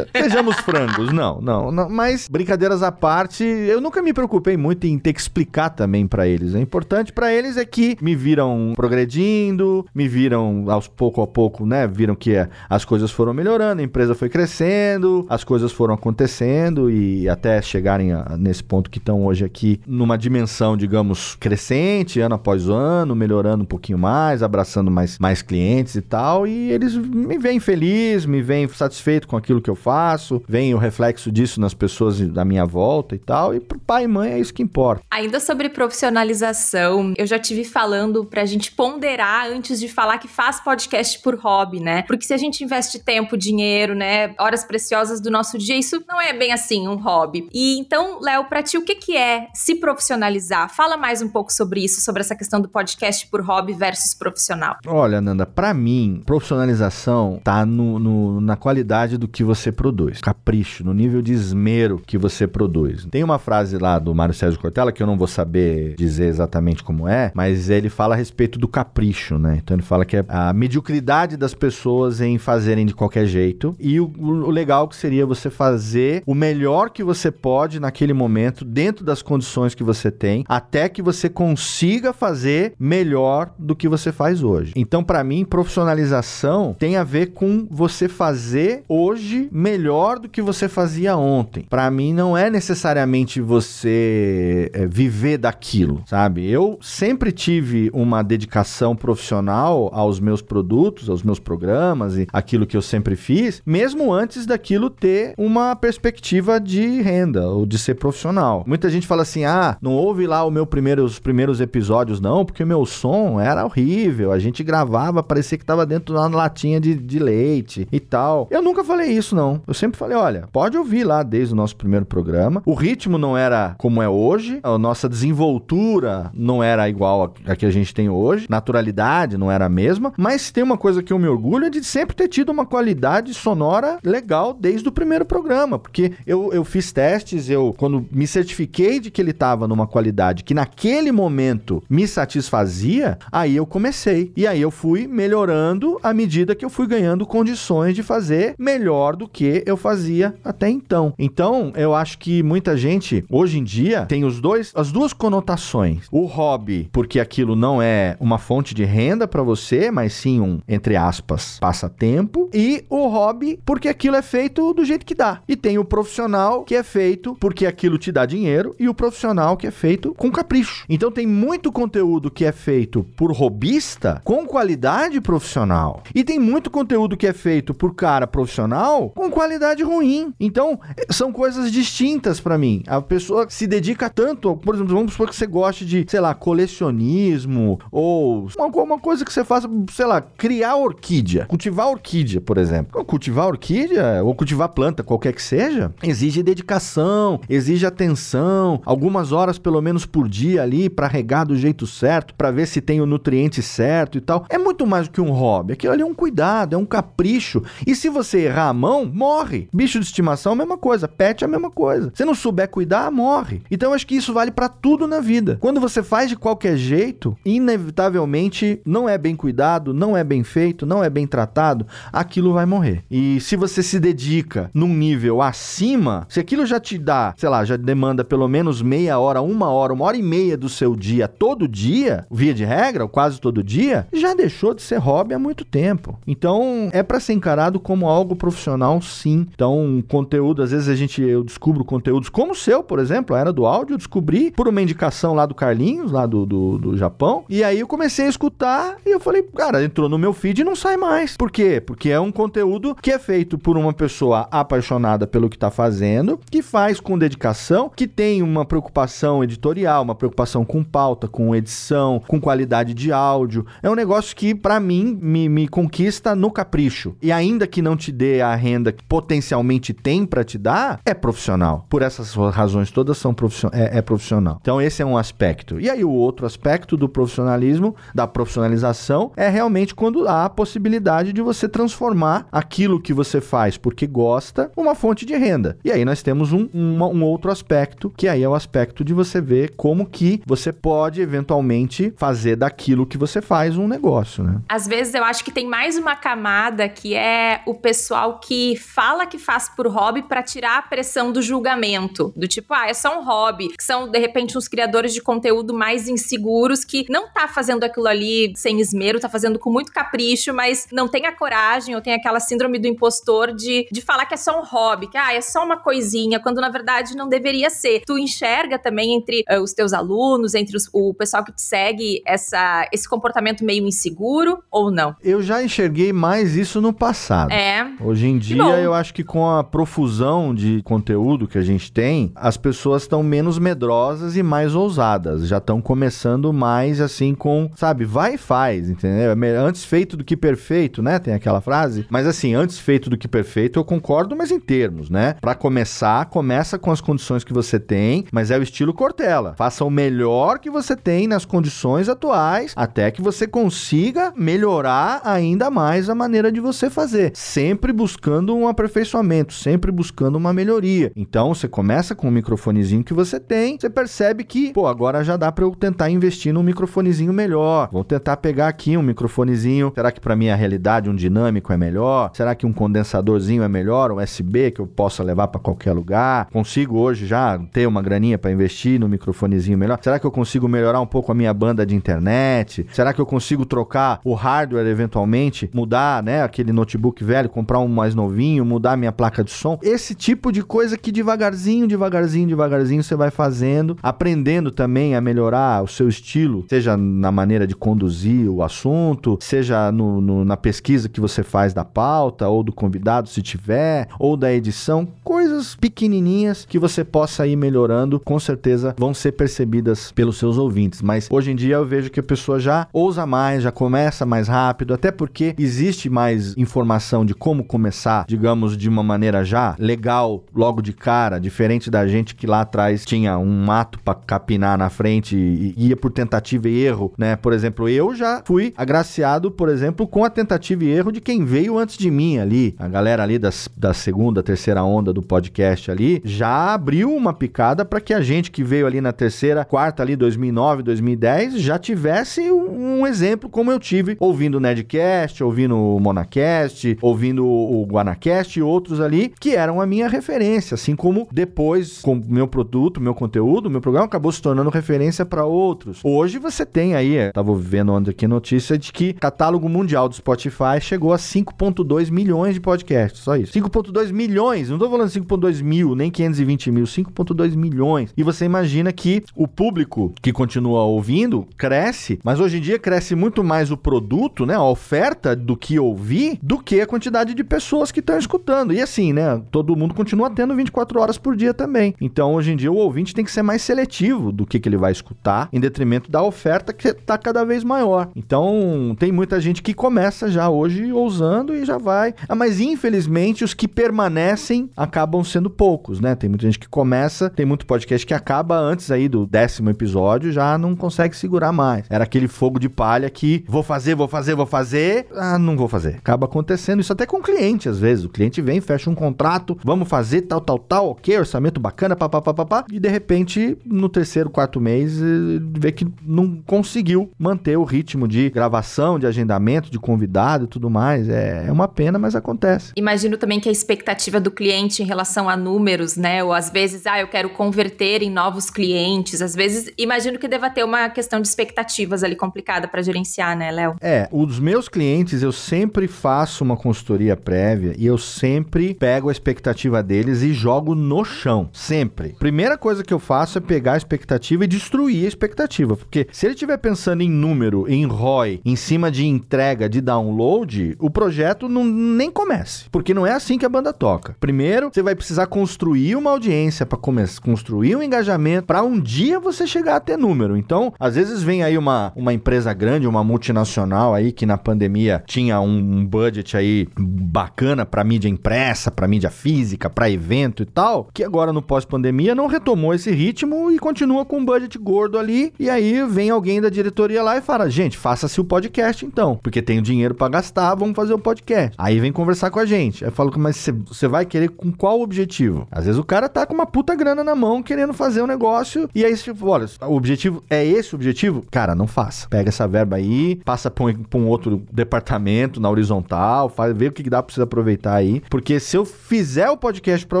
Sejamos frangos, não, não, não. Mas, brincadeiras à parte, eu nunca me preocupei muito em ter que explicar também para eles. É importante para eles é que me viram progredindo, me viram aos pouco a pouco, né? Viram que as coisas foram melhorando, a empresa foi crescendo, as coisas foram acontecendo e até chegarem a, nesse ponto que estão hoje aqui numa dimensão, digamos, crescente, ano após ano, melhorando um pouquinho mais, abraçando mais, mais clientes e tal. E eles me veem feliz, me veem satisfeito com aquilo que eu faço, vem o reflexo disso nas pessoas da minha volta e tal. E pro pai e mãe é isso que importa. Ainda sobre profissionalização, eu já tive falando pra gente ponderar antes de falar que faz podcast por hobby, né? Porque se a gente investe tempo, dinheiro, né, horas preciosas do nosso dia, isso não é bem assim um hobby. E então, Léo, pra ti, o que, que é se profissionalizar? Fala mais um pouco sobre isso, sobre essa questão do podcast por hobby versus profissional. Olha, Nanda, para mim, profissionalização tá no, no, na qualidade do que você produz. Capricho, no nível de esmero que você produz. Tem uma frase lá do Mário Sérgio Cortella que eu não vou saber dizer exatamente como é, mas ele fala a respeito do capricho, né? Então ele fala que é a mediocridade das pessoas em fazerem de qualquer jeito. E o, o legal que seria você fazer o melhor que você pode naquele momento, dentro das condições que você tem, até que você consiga fazer melhor do que você faz hoje. Então, para mim, profissionalização tem a ver com você fazer hoje melhor do que você fazia ontem. Para mim, não é necessariamente você é, viver daquilo, sabe? Eu sempre tive uma dedicação profissional aos meus produtos, aos meus programas e aquilo que eu sempre fiz, mesmo antes daquilo ter uma perspectiva de renda ou de ser profissional. Muita gente fala assim: ah, não ouve lá o meu primeiro, os primeiros episódios, não, porque o meu som era horrível. A gente gravava, parecia que tava dentro de uma latinha de, de leite e tal. Eu nunca falei isso, não. Eu sempre falei: olha, pode ouvir lá desde o nosso primeiro programa. O ritmo não era como é hoje, a nossa desenvoltura não era igual a, a que a gente tem hoje, naturalidade não era a mesma, mas tem uma coisa que eu me orgulho é de sempre ter tido uma qualidade sonora legal desde o primeiro programa, porque eu, eu fiz testes, eu quando me certifiquei de que ele estava numa qualidade que naquele momento me satisfazia, aí eu comecei. E aí eu fui melhorando à medida que eu fui ganhando condições de fazer melhor do que eu fazia até então. Então, eu acho que muita gente hoje em dia tem os dois as duas conotações. O hobby, porque aquilo não é uma fonte de renda para você, mas sim um entre aspas passatempo, e o hobby porque aquilo é feito do jeito que dá. E tem o profissional que é feito porque aquilo te dá dinheiro e o profissional que é feito com capricho. Então tem muito conteúdo que é feito por hobbyista com qualidade profissional. E tem muito conteúdo que é feito por cara profissional com qualidade ruim. Então, são coisas distintas para mim. A pessoa se dedica tanto, por exemplo, vamos supor que você goste de, sei lá, colecionismo ou uma, uma coisa que você faça, sei lá, criar orquídea, cultivar orquídea, por exemplo. Cultivar orquídea ou cultivar planta, qualquer que seja, exige dedicação, exige atenção, algumas horas pelo menos por dia ali para regar do jeito certo, para ver se tem o nutriente certo e tal. É muito mais do que um hobby. Aquilo ali é um cuidado, é um capricho. E se você errar a mão, morre. Bicho de estimação, mesma coisa. Pet é a mesma coisa. Se não souber cuidar, morre. Então acho que isso vale para tudo na vida. Quando você faz de qualquer jeito, inevitavelmente não é bem cuidado, não é bem feito, não é bem tratado, aquilo vai morrer. E se você se dedica num nível acima, se aquilo já te dá, sei lá, já demanda pelo menos meia hora, uma hora, uma hora e meia do seu dia, todo dia, via de regra, ou quase todo dia, já deixou de ser hobby há muito tempo. Então, é para ser encarado como algo profissional, sim. Então, conteúdo, às vezes a gente, eu descubro conteúdos como o seu, por exemplo, era do áudio, eu descobri por uma indicação lá do Carlinhos, lá do, do, do Japão, e aí eu comecei a escutar e eu falei, cara, entrou no meu feed e não sai mais. Por quê? Porque é um conteúdo que é feito por uma pessoa apaixonada pelo que tá fazendo, que faz com dedicação, que tem uma preocupação editorial, uma preocupação com pauta, com edição, com qualidade de áudio. É um negócio que, para mim, me, me conquista no capricho. E ainda que não te dê a renda que potencialmente tem para te dar, é profissional. Por essas razões todas, são profission é, é profissional. Então, esse é um aspecto. E aí, o outro aspecto do profissionalismo, da profissionalização, é realmente quando há a possibilidade de você transformar aquilo que você faz porque gosta uma fonte de renda. E aí nós temos um, um, um outro aspecto, que aí é o aspecto de você ver como que você pode eventualmente fazer daquilo que você faz um negócio, né? Às vezes eu acho que tem mais uma camada que é o pessoal que fala que faz por hobby para tirar a pressão do julgamento, do tipo, ah, é só um hobby, que são de repente uns criadores de conteúdo mais inseguros que não tá fazendo aquilo ali sem esmero, tá fazendo com muito capricho, mas não tem a coragem ou tem aquela síndrome do impostor de, de falar que é só um hobby, que ah, é só uma coisinha, quando na verdade não deveria ser. Tu enxerga também entre uh, os teus alunos, entre os, o pessoal que te segue, essa, esse comportamento meio inseguro ou não? Eu já enxerguei mais isso no passado. É. Hoje em dia, eu acho que com a profusão de conteúdo que a gente tem, as pessoas estão menos medrosas e mais ousadas. Já estão começando mais assim com, sabe, vai e faz, entendeu? Antes feito do que perfeito, né? Tem aquela frase. Mas assim, antes feito do que perfeito, eu concordo, mas em termos, né? Para começar, começa com as condições que você tem, mas é o estilo Cortella. Faça o melhor que você tem nas condições atuais, até que você consiga melhorar ainda mais a maneira de você fazer, sempre buscando um aperfeiçoamento, sempre buscando uma melhoria. Então, você começa com o microfonezinho que você tem, você percebe que, pô, agora já dá para eu tentar investir num microfonezinho melhor. Vou tentar pegar aqui um microfonezinho será que para mim a realidade um dinâmico é melhor? Será que um condensadorzinho é melhor, um USB que eu possa levar para qualquer lugar? Consigo hoje já ter uma graninha para investir no microfonezinho melhor? Será que eu consigo melhorar um pouco a minha banda de internet? Será que eu consigo trocar o hardware eventualmente, mudar, né, aquele notebook velho, comprar um mais novinho, mudar minha placa de som? Esse tipo de coisa que devagarzinho, devagarzinho, devagarzinho você vai fazendo, aprendendo também a melhorar o seu estilo, seja na maneira de conduzir o assunto, seja no, no, na pesquisa que você faz da pauta ou do convidado, se tiver, ou da edição, coisas pequenininhas que você possa ir melhorando, com certeza vão ser percebidas pelos seus ouvintes. Mas hoje em dia eu vejo que a pessoa já ousa mais, já começa mais rápido, até porque existe mais informação de como começar, digamos, de uma maneira já legal, logo de cara, diferente da gente que lá atrás tinha um mato para capinar na frente e ia por tentativa e erro, né? Por exemplo, eu já fui agraciado, por exemplo, com a tentativa e erro de quem veio antes de mim ali. A galera ali das, da segunda, terceira onda do podcast ali já abriu uma picada para que a gente que veio ali na terceira, quarta ali, 2009, 2010, já tivesse um, exemplo como eu tive ouvindo o Nedcast, ouvindo o Monacast, ouvindo o Guanacast e outros ali que eram a minha referência, assim como depois com meu produto, meu conteúdo, meu programa acabou se tornando referência para outros. Hoje você tem aí, tava vendo ontem aqui notícia de que catálogo mundial do Spotify chegou a 5.2 milhões de podcasts, só isso. 5.2 milhões, não tô falando 5.2 mil, nem 520 mil, 5.2 milhões. E você imagina que o público que continua ouvindo cresce, mas hoje em dia cresce muito mais o produto, né, a oferta do que ouvir, do que a quantidade de pessoas que estão escutando. E assim, né, todo mundo continua tendo 24 horas por dia também. Então, hoje em dia, o ouvinte tem que ser mais seletivo do que, que ele vai escutar, em detrimento da oferta que está cada vez maior. Então, tem muita gente que começa já hoje ousando e já vai. Ah, mas infelizmente, os que permanecem acabam sendo poucos, né? Tem muita gente que começa, tem muito podcast que acaba antes aí do décimo episódio, já não consegue segurar mais. Era aquele fogo de palha que vou fazer, vou fazer, vou fazer, ah, não vou fazer. Acaba acontecendo isso até com o cliente, às vezes. O cliente vem, fecha um contrato, vamos fazer tal, tal, tal, ok, orçamento bacana, papapá, e de repente, no terceiro, quarto mês, eh, vê que não conseguiu manter o ritmo de gravação, de agendamento, de convidado e tudo mais. É, é uma pena, mas acontece. Imagino também que a expectativa do cliente em relação a números, né? Ou às vezes, ah, eu quero converter em novos clientes. Às vezes, imagino que deva ter uma questão de expectativas ali complicada para gerenciar, né, Léo? É, os meus clientes, eu sempre faço uma consultoria prévia e eu sempre pego a expectativa deles e jogo no chão. Sempre. Primeira coisa que eu faço é pegar a expectativa e destruir a expectativa. Porque se ele estiver pensando em número, em ROI, em cima de entrega, de download, o projeto não, nem comece. Porque não é assim que a banda toca. Primeiro, você vai precisar construir uma audiência para construir um engajamento para um dia você chegar a ter número. Então, às vezes vem aí uma, uma empresa grande, uma multinacional aí que na pandemia tinha um, um budget aí bacana para mídia impressa, para mídia física, para evento e tal, que agora no pós-pandemia não retomou esse ritmo e continua com um budget gordo ali. E aí vem alguém da diretoria lá e fala: gente, faça-se o podcast então, porque tenho dinheiro para gastar, vamos fazer o podcast. Aí vem conversar com a gente. Aí eu falo, mas você vai querer com qual objetivo? Às vezes o cara tá com uma puta grana na mão querendo fazer um negócio e aí, tipo, olha, o objetivo é esse o objetivo? Cara, não faça. Pega essa verba aí, passa pra um, pra um outro departamento na horizontal, faz, vê o que dá pra você aproveitar aí. Porque se eu fizer o podcast para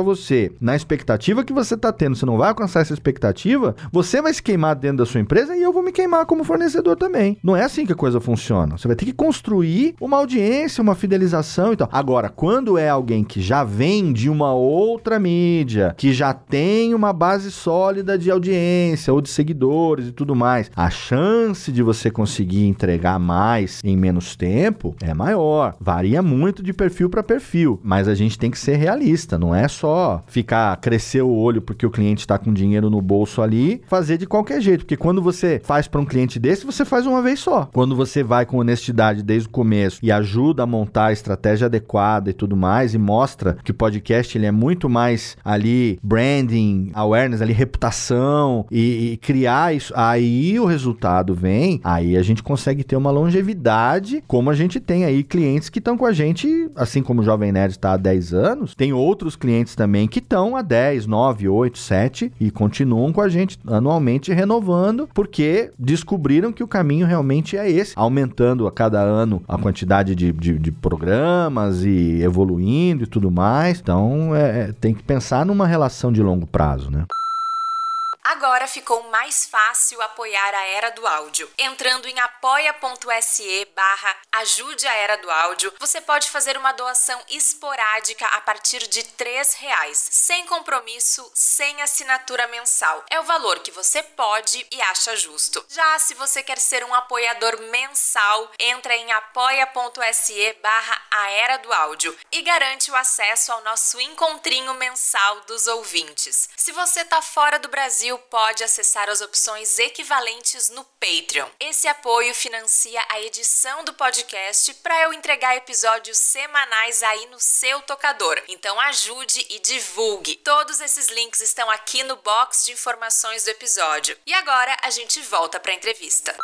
você na expectativa que você tá tendo, você não vai alcançar essa expectativa, você vai se queimar dentro da sua empresa e eu vou me queimar como fornecedor também. Não é assim que a coisa funciona. Você vai ter que construir uma audiência, uma fidelização e tal. Agora, quando é alguém que já vem de uma outra mídia, que já tem uma base sólida de audiência ou de seguidores e tudo mais, a chance de você conseguir entregar mais em menos tempo é maior. Varia muito de perfil para perfil, mas a gente tem que ser realista, não é só ficar crescer o olho porque o cliente está com dinheiro no bolso ali, fazer de qualquer jeito, porque quando você faz para um cliente desse, você faz uma vez só. Quando você vai com honestidade desde o começo e ajuda a montar a estratégia adequada e tudo mais e mostra que o podcast ele é muito mais ali branding, awareness, ali reputação e, e criar isso, aí o resultado vem, aí a gente consegue ter uma longevidade, como a gente tem aí clientes que estão com a gente, assim como o Jovem Nerd está há 10 anos, tem outros clientes também que estão há 10, 9, 8, 7 e continuam com a gente anualmente renovando, porque descobriram que o caminho realmente é esse, aumentando a cada ano a quantidade de, de, de programas e evoluindo e tudo mais. Então, é, é tem que pensar numa relação de longo prazo, né? Agora ficou mais fácil apoiar a Era do Áudio. Entrando em apoia.se barra ajude a Era do Áudio, você pode fazer uma doação esporádica a partir de três reais, sem compromisso, sem assinatura mensal. É o valor que você pode e acha justo. Já se você quer ser um apoiador mensal, entra em apoia.se barra a Era do Áudio e garante o acesso ao nosso encontrinho mensal dos ouvintes. Se você tá fora do Brasil, pode acessar as opções equivalentes no Patreon. Esse apoio financia a edição do podcast para eu entregar episódios semanais aí no seu tocador. Então ajude e divulgue. Todos esses links estão aqui no box de informações do episódio. E agora a gente volta para a entrevista.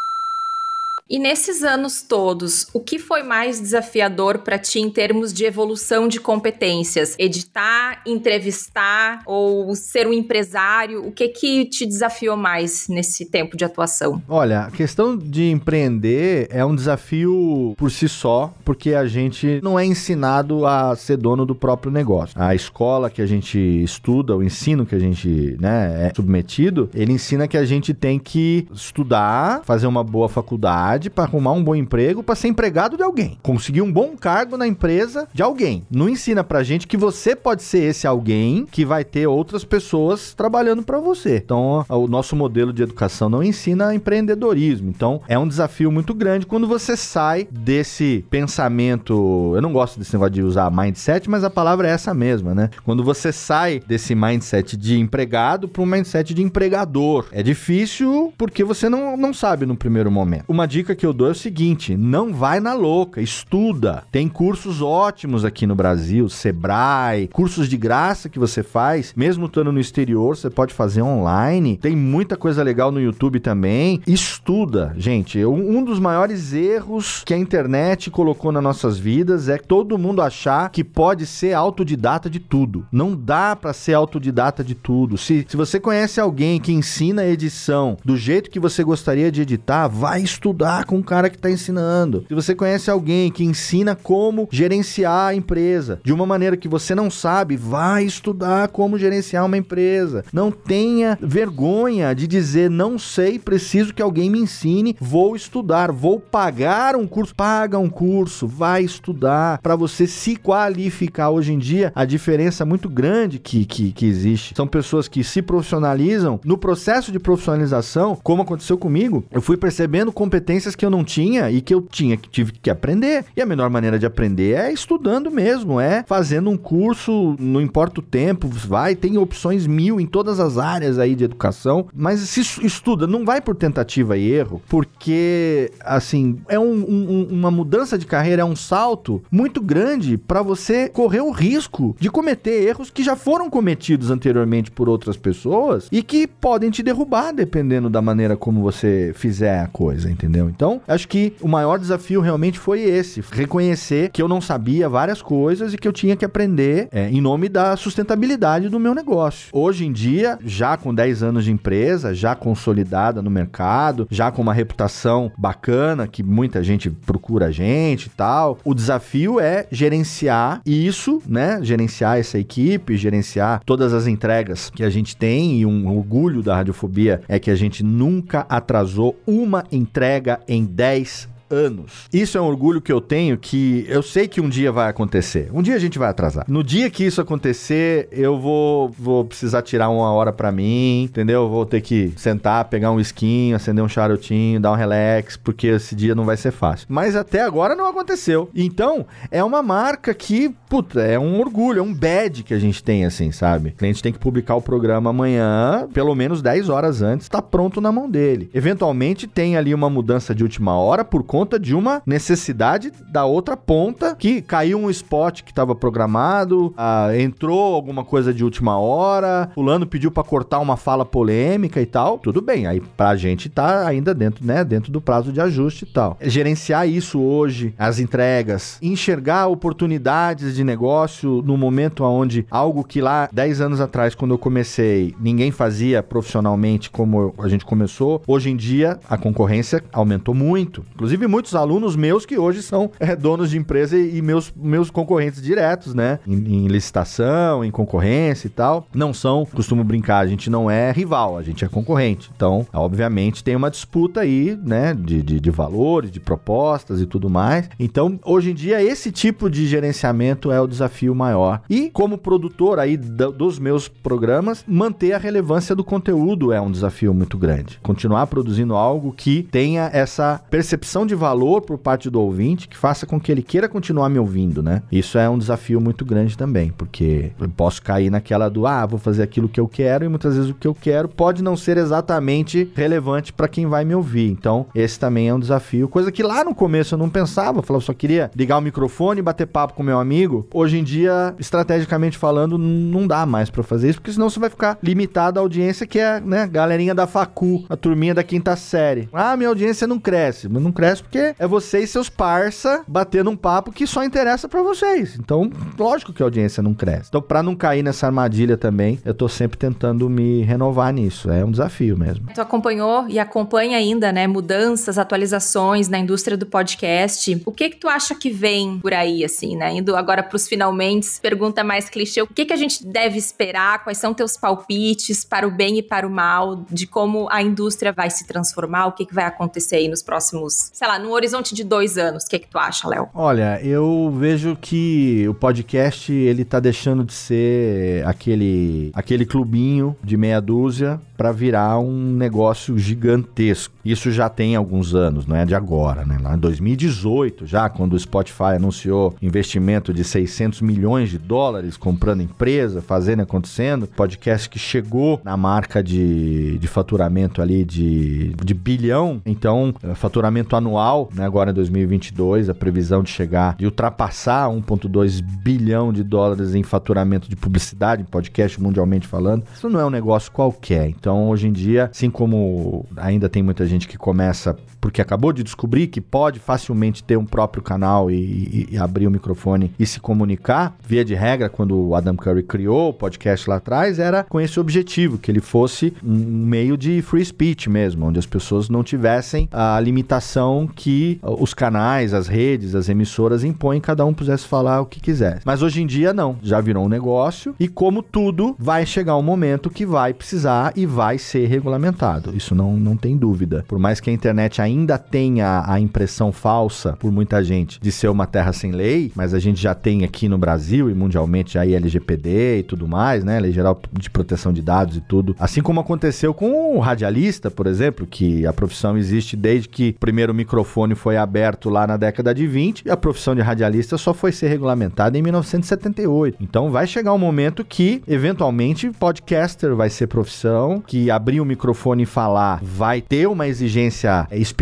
E nesses anos todos, o que foi mais desafiador para ti em termos de evolução de competências? Editar, entrevistar ou ser um empresário? O que que te desafiou mais nesse tempo de atuação? Olha, a questão de empreender é um desafio por si só, porque a gente não é ensinado a ser dono do próprio negócio. A escola que a gente estuda, o ensino que a gente né, é submetido, ele ensina que a gente tem que estudar, fazer uma boa faculdade para arrumar um bom emprego, para ser empregado de alguém. Conseguir um bom cargo na empresa de alguém. Não ensina pra gente que você pode ser esse alguém que vai ter outras pessoas trabalhando para você. Então, o nosso modelo de educação não ensina empreendedorismo. Então, é um desafio muito grande quando você sai desse pensamento. Eu não gosto desse negócio de usar mindset, mas a palavra é essa mesma, né? Quando você sai desse mindset de empregado para um mindset de empregador. É difícil porque você não, não sabe no primeiro momento. Uma dica dica que eu dou é o seguinte: não vai na louca, estuda. Tem cursos ótimos aqui no Brasil, Sebrae, cursos de graça que você faz, mesmo estando no exterior, você pode fazer online. Tem muita coisa legal no YouTube também. Estuda, gente. Um dos maiores erros que a internet colocou nas nossas vidas é todo mundo achar que pode ser autodidata de tudo. Não dá para ser autodidata de tudo. Se, se você conhece alguém que ensina edição do jeito que você gostaria de editar, vai estudar com o cara que está ensinando. Se você conhece alguém que ensina como gerenciar a empresa de uma maneira que você não sabe, vai estudar como gerenciar uma empresa. Não tenha vergonha de dizer não sei, preciso que alguém me ensine, vou estudar, vou pagar um curso, paga um curso, vai estudar para você se qualificar. Hoje em dia, a diferença muito grande que, que, que existe são pessoas que se profissionalizam. No processo de profissionalização, como aconteceu comigo, eu fui percebendo competências competências que eu não tinha e que eu tinha que tive que aprender. E a melhor maneira de aprender é estudando mesmo, é fazendo um curso, não importa o tempo, vai, tem opções mil em todas as áreas aí de educação, mas se estuda, não vai por tentativa e erro, porque assim, é um, um, uma mudança de carreira, é um salto muito grande para você correr o risco de cometer erros que já foram cometidos anteriormente por outras pessoas e que podem te derrubar dependendo da maneira como você fizer a coisa, entendeu? Então, acho que o maior desafio realmente foi esse: reconhecer que eu não sabia várias coisas e que eu tinha que aprender é, em nome da sustentabilidade do meu negócio. Hoje em dia, já com 10 anos de empresa, já consolidada no mercado, já com uma reputação bacana, que muita gente procura a gente e tal, o desafio é gerenciar isso, né? Gerenciar essa equipe, gerenciar todas as entregas que a gente tem e um orgulho da radiofobia é que a gente nunca atrasou uma entrega em 10 anos. Isso é um orgulho que eu tenho que eu sei que um dia vai acontecer. Um dia a gente vai atrasar. No dia que isso acontecer, eu vou vou precisar tirar uma hora para mim, entendeu? Vou ter que sentar, pegar um esquinho, acender um charutinho, dar um relax, porque esse dia não vai ser fácil. Mas até agora não aconteceu. Então, é uma marca que, puta, é um orgulho, é um badge que a gente tem assim, sabe? O cliente tem que publicar o programa amanhã, pelo menos 10 horas antes, tá pronto na mão dele. Eventualmente tem ali uma mudança de última hora por conta conta de uma necessidade da outra ponta, que caiu um spot que estava programado, ah, entrou alguma coisa de última hora, fulano pediu para cortar uma fala polêmica e tal. Tudo bem, aí pra gente tá ainda dentro, né, dentro do prazo de ajuste e tal. Gerenciar isso hoje, as entregas, enxergar oportunidades de negócio no momento onde algo que lá 10 anos atrás, quando eu comecei, ninguém fazia profissionalmente como a gente começou, hoje em dia a concorrência aumentou muito. Inclusive, muitos alunos meus que hoje são é, donos de empresa e, e, meus, meus concorrentes diretos, né? Em, em, licitação, em concorrência e tal. Não são, costumo brincar, a gente não é rival, a gente é concorrente. Então, obviamente, tem uma disputa aí, né? De, de, de valores, de propostas e tudo mais. Então, hoje em dia, esse tipo de gerenciamento é o desafio maior. E, como produtor aí do, dos meus programas, manter a relevância do conteúdo é um desafio muito grande. Continuar produzindo algo que tenha essa percepção de valor por parte do ouvinte, que faça com que ele queira continuar me ouvindo, né? Isso é um desafio muito grande também, porque eu posso cair naquela do ah, vou fazer aquilo que eu quero e muitas vezes o que eu quero pode não ser exatamente relevante para quem vai me ouvir. Então, esse também é um desafio, coisa que lá no começo eu não pensava, eu falava, só queria ligar o microfone e bater papo com meu amigo. Hoje em dia, estrategicamente falando, não dá mais para fazer isso, porque senão você vai ficar limitado à audiência que é, né, galerinha da facu, a turminha da quinta série. Ah, minha audiência não cresce. Mas não cresce porque é você e seus parça batendo um papo que só interessa para vocês. Então, lógico que a audiência não cresce. Então, para não cair nessa armadilha também, eu tô sempre tentando me renovar nisso. É um desafio mesmo. Tu acompanhou e acompanha ainda, né, mudanças, atualizações na indústria do podcast. O que que tu acha que vem por aí, assim, né? Indo agora pros finalmente, pergunta mais clichê. O que que a gente deve esperar? Quais são teus palpites para o bem e para o mal de como a indústria vai se transformar? O que que vai acontecer aí nos próximos, sei lá, no horizonte de dois anos? O que que tu acha, Léo? Olha, eu vejo que o podcast, ele tá deixando de ser aquele, aquele clubinho de meia dúzia para virar um negócio gigantesco. Isso já tem alguns anos, não é de agora, né? Lá em 2018, já quando o Spotify anunciou investimento de 600 milhões de dólares comprando empresa, fazendo acontecendo, podcast que chegou na marca de, de faturamento ali de, de bilhão, então eh, faturamento anual, né? Agora em 2022, a previsão de chegar, de ultrapassar 1,2 bilhão de dólares em faturamento de publicidade, podcast mundialmente falando. Isso não é um negócio qualquer. Então, então, hoje em dia, assim como ainda tem muita gente que começa porque acabou de descobrir que pode facilmente ter um próprio canal e, e, abrir o microfone e se comunicar, via de regra, quando o Adam Curry criou o podcast lá atrás, era com esse objetivo, que ele fosse um meio de free speech mesmo, onde as pessoas não tivessem a limitação que os canais, as redes, as emissoras impõem, cada um pudesse falar o que quisesse. Mas hoje em dia não, já virou um negócio e como tudo, vai chegar um momento que vai precisar e vai ser regulamentado. Isso não, não tem dúvida. Por mais que a internet ainda tenha a impressão falsa por muita gente de ser uma terra sem lei, mas a gente já tem aqui no Brasil e mundialmente já LGPD e tudo mais, né? Lei Geral de Proteção de Dados e tudo. Assim como aconteceu com o radialista, por exemplo, que a profissão existe desde que o primeiro microfone foi aberto lá na década de 20 e a profissão de radialista só foi ser regulamentada em 1978. Então vai chegar um momento que, eventualmente, podcaster vai ser profissão, que abrir o microfone e falar vai ter uma exigência específica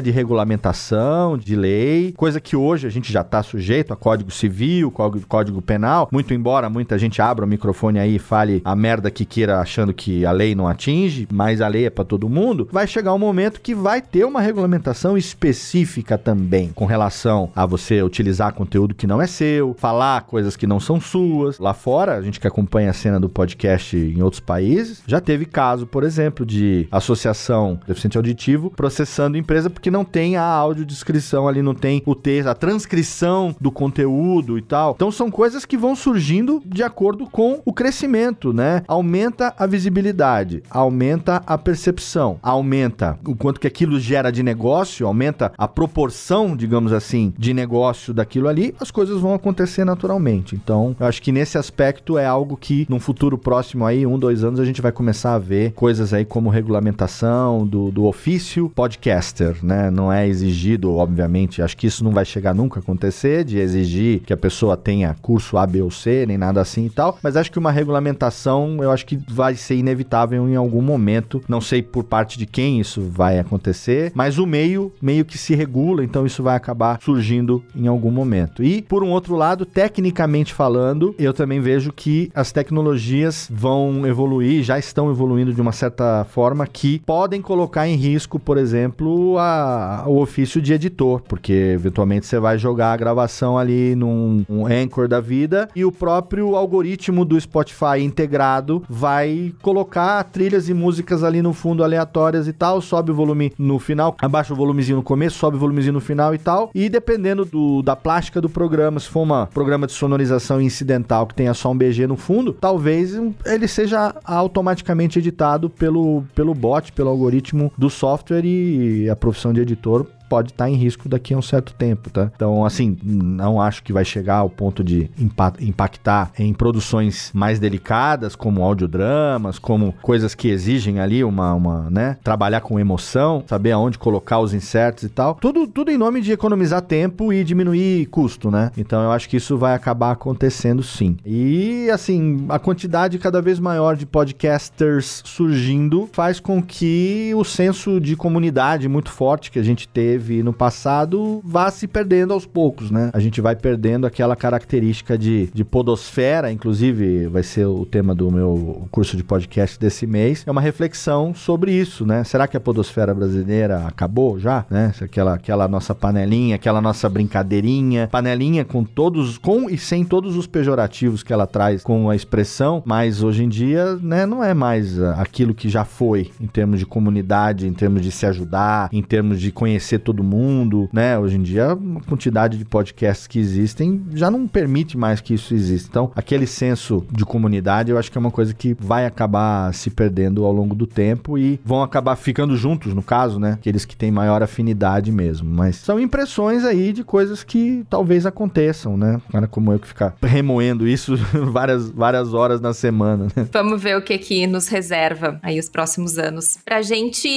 de regulamentação, de lei, coisa que hoje a gente já está sujeito a código civil, código, código penal, muito embora muita gente abra o microfone aí e fale a merda que queira achando que a lei não atinge, mas a lei é para todo mundo, vai chegar um momento que vai ter uma regulamentação específica também com relação a você utilizar conteúdo que não é seu, falar coisas que não são suas. Lá fora, a gente que acompanha a cena do podcast em outros países, já teve caso, por exemplo, de associação deficiente auditivo processando empresa porque não tem a audiodescrição ali, não tem o texto, a transcrição do conteúdo e tal. Então são coisas que vão surgindo de acordo com o crescimento, né? Aumenta a visibilidade, aumenta a percepção, aumenta o quanto que aquilo gera de negócio, aumenta a proporção, digamos assim, de negócio daquilo ali, as coisas vão acontecer naturalmente. Então, eu acho que nesse aspecto é algo que num futuro próximo aí, um, dois anos, a gente vai começar a ver coisas aí como regulamentação do, do ofício podcaster, né? Não é exigido, obviamente, acho que isso não vai chegar nunca a acontecer, de exigir que a pessoa tenha curso A, B ou C, nem nada assim e tal, mas acho que uma regulamentação, eu acho que vai ser inevitável em algum momento, não sei por parte de quem isso vai acontecer, mas o meio meio que se regula, então isso vai acabar surgindo em algum momento. E, por um outro lado, tecnicamente falando, eu também vejo que as tecnologias vão evoluir, já estão evoluindo de uma certa forma que podem colocar em risco, por exemplo, a, o ofício de editor, porque eventualmente você vai jogar a gravação ali num um Anchor da vida e o próprio algoritmo do Spotify integrado vai colocar trilhas e músicas ali no fundo aleatórias e tal, sobe o volume no final, abaixa o volumezinho no começo, sobe o volumezinho no final e tal. E dependendo do, da plástica do programa, se for um programa de sonorização incidental que tenha só um BG no fundo, talvez ele seja automaticamente editado pelo, pelo bot, pelo algoritmo do software e a profissão de editor pode estar tá em risco daqui a um certo tempo, tá? Então, assim, não acho que vai chegar ao ponto de impactar em produções mais delicadas, como audiodramas, como coisas que exigem ali uma, uma, né? Trabalhar com emoção, saber aonde colocar os insertos e tal. Tudo, tudo em nome de economizar tempo e diminuir custo, né? Então, eu acho que isso vai acabar acontecendo sim. E, assim, a quantidade cada vez maior de podcasters surgindo faz com que o senso de comunidade muito forte que a gente teve teve no passado vá se perdendo aos poucos, né? A gente vai perdendo aquela característica de, de podosfera, inclusive vai ser o tema do meu curso de podcast desse mês, é uma reflexão sobre isso, né? Será que a podosfera brasileira acabou já, né? Aquela, aquela nossa panelinha, aquela nossa brincadeirinha, panelinha com todos, com e sem todos os pejorativos que ela traz com a expressão, mas hoje em dia, né, não é mais aquilo que já foi em termos de comunidade, em termos de se ajudar, em termos de conhecer todo mundo, né? Hoje em dia, a quantidade de podcasts que existem já não permite mais que isso exista. Então, aquele senso de comunidade, eu acho que é uma coisa que vai acabar se perdendo ao longo do tempo e vão acabar ficando juntos, no caso, né? Aqueles que têm maior afinidade mesmo. Mas são impressões aí de coisas que talvez aconteçam, né? Cara como eu que ficar remoendo isso várias, várias horas na semana. Né? Vamos ver o que que nos reserva aí os próximos anos. Pra gente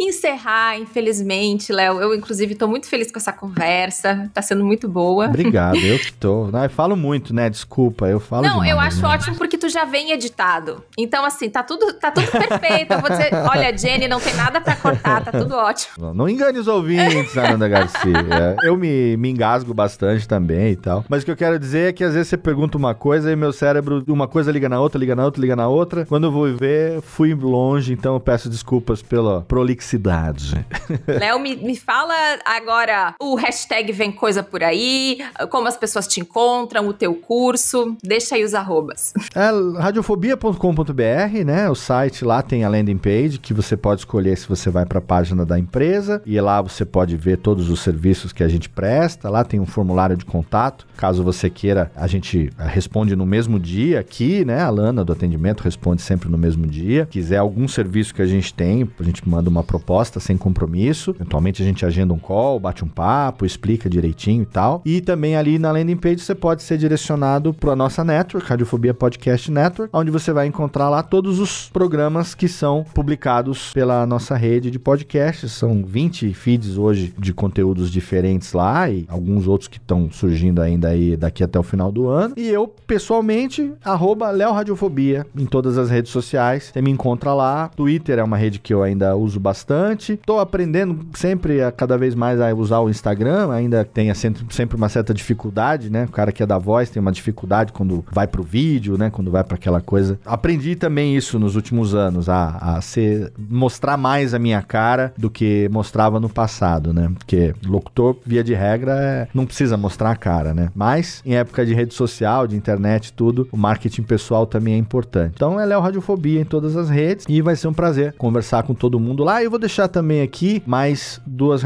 encerrar, infelizmente, Léo, eu inclusive, tô muito feliz com essa conversa. Tá sendo muito boa. Obrigado, eu que tô. Não, eu falo muito, né? Desculpa, eu falo Não, demais, eu acho né? ótimo porque tu já vem editado. Então, assim, tá tudo, tá tudo perfeito. Eu vou dizer, olha, Jenny, não tem nada pra cortar, tá tudo ótimo. Não, não engane os ouvintes, Ananda Garcia. Eu me, me engasgo bastante também e tal. Mas o que eu quero dizer é que às vezes você pergunta uma coisa e meu cérebro, uma coisa liga na outra, liga na outra, liga na outra. Quando eu vou ver, fui longe, então eu peço desculpas pela prolixidade. Léo, me, me fala agora o hashtag Vem Coisa Por Aí, como as pessoas te encontram, o teu curso. Deixa aí os arrobas. É radiofobia.com.br, né? O site lá tem a landing page que você pode escolher se você vai para a página da empresa e lá você pode ver todos os serviços que a gente presta. Lá tem um formulário de contato. Caso você queira, a gente responde no mesmo dia aqui, né? A Lana do atendimento responde sempre no mesmo dia. Quiser algum serviço que a gente tem, a gente manda uma proposta sem compromisso. Eventualmente a gente agenda um call, bate um papo, explica direitinho e tal. E também ali na landing page você pode ser direcionado para a nossa network, Radiofobia Podcast Network, onde você vai encontrar lá todos os programas que são publicados pela nossa rede de podcasts. São 20 feeds hoje de conteúdos diferentes lá e alguns outros que estão surgindo ainda aí daqui até o final do ano. E eu, pessoalmente, arroba Léo Radiofobia em todas as redes sociais. Você me encontra lá. Twitter é uma rede que eu ainda uso bastante. Estou aprendendo sempre a vez mais a usar o Instagram, ainda tem sempre, uma certa dificuldade, né? O cara que é da voz tem uma dificuldade quando vai pro vídeo, né? Quando vai para aquela coisa. Aprendi também isso nos últimos anos, a, a ser, mostrar mais a minha cara do que mostrava no passado, né? Porque locutor, via de regra, é, não precisa mostrar a cara, né? Mas em época de rede social, de internet, tudo, o marketing pessoal também é importante. Então é Léo Radiofobia em todas as redes e vai ser um prazer conversar com todo mundo lá. Eu vou deixar também aqui mais duas.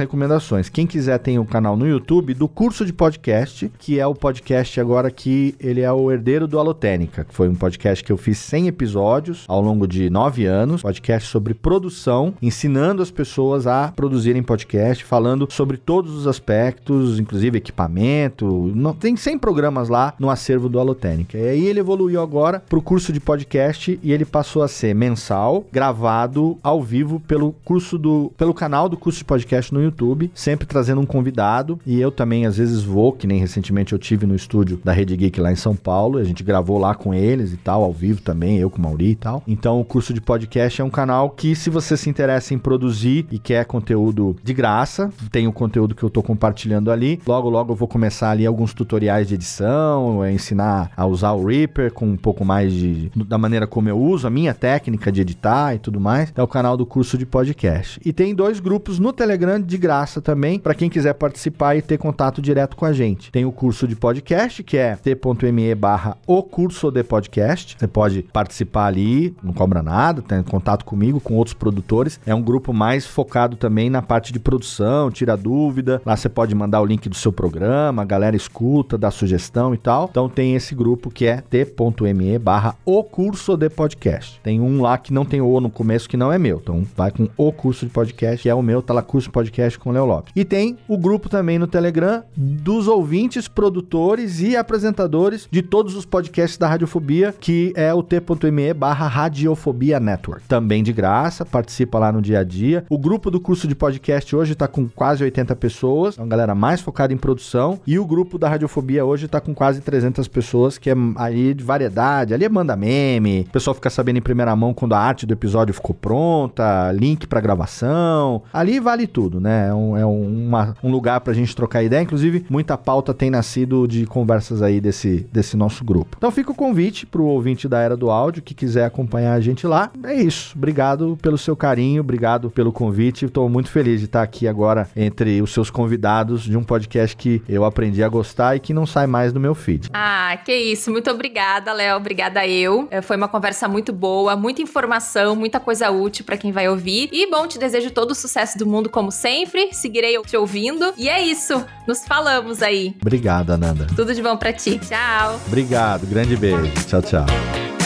Quem quiser tem o um canal no YouTube do curso de podcast, que é o podcast agora que ele é o herdeiro do Alotênica, que foi um podcast que eu fiz 100 episódios ao longo de nove anos, podcast sobre produção, ensinando as pessoas a produzirem podcast, falando sobre todos os aspectos, inclusive equipamento, não, tem 100 programas lá no acervo do Alotênica. E aí ele evoluiu agora para o curso de podcast e ele passou a ser mensal, gravado ao vivo pelo curso do pelo canal do curso de podcast no YouTube YouTube, sempre trazendo um convidado. E eu também, às vezes, vou, que nem recentemente eu tive no estúdio da Rede Geek lá em São Paulo. A gente gravou lá com eles e tal, ao vivo também, eu com o Mauri e tal. Então, o curso de podcast é um canal que, se você se interessa em produzir e quer conteúdo de graça, tem o conteúdo que eu tô compartilhando ali. Logo, logo eu vou começar ali alguns tutoriais de edição, é ensinar a usar o Reaper com um pouco mais de da maneira como eu uso, a minha técnica de editar e tudo mais. É o canal do curso de podcast. E tem dois grupos no Telegram de graça também, para quem quiser participar e ter contato direto com a gente. Tem o curso de podcast, que é t.me barra o curso de podcast. Você pode participar ali, não cobra nada, tem contato comigo, com outros produtores. É um grupo mais focado também na parte de produção, tira dúvida. Lá você pode mandar o link do seu programa, a galera escuta, dá sugestão e tal. Então tem esse grupo que é t.me barra o curso de podcast. Tem um lá que não tem o no começo que não é meu. Então vai com o curso de podcast, que é o meu, tá lá curso podcast com o Leo Lopes. E tem o grupo também no Telegram dos ouvintes, produtores e apresentadores de todos os podcasts da Radiofobia, que é o t.me barra Radiofobia Network. Também de graça, participa lá no dia a dia. O grupo do curso de podcast hoje tá com quase 80 pessoas, é uma galera mais focada em produção. E o grupo da Radiofobia hoje tá com quase 300 pessoas, que é aí de variedade. Ali é manda meme, o pessoal fica sabendo em primeira mão quando a arte do episódio ficou pronta, link para gravação. Ali vale tudo, né? É um, é uma, um lugar pra gente trocar ideia. Inclusive, muita pauta tem nascido de conversas aí desse, desse nosso grupo. Então fica o convite pro ouvinte da Era do Áudio que quiser acompanhar a gente lá. É isso. Obrigado pelo seu carinho, obrigado pelo convite. Estou muito feliz de estar aqui agora entre os seus convidados de um podcast que eu aprendi a gostar e que não sai mais do meu feed. Ah, que isso. Muito obrigada, Léo. Obrigada eu. É, foi uma conversa muito boa, muita informação, muita coisa útil para quem vai ouvir. E bom, te desejo todo o sucesso do mundo como sempre. Seguirei te ouvindo. E é isso. Nos falamos aí. Obrigado, Ananda. Tudo de bom para ti. Tchau. Obrigado. Grande beijo. Tchau, tchau.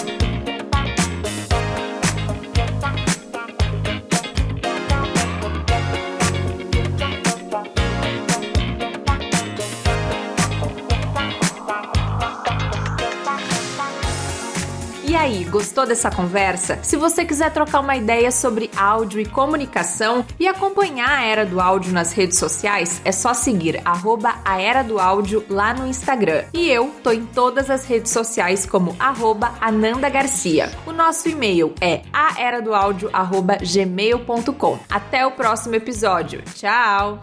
Aí, gostou dessa conversa? Se você quiser trocar uma ideia sobre áudio e comunicação e acompanhar a Era do Áudio nas redes sociais, é só seguir arroba a Era do Áudio lá no Instagram. E eu tô em todas as redes sociais como arroba Ananda Garcia. O nosso e-mail é aeradoaudio.gmail.com. Até o próximo episódio. Tchau!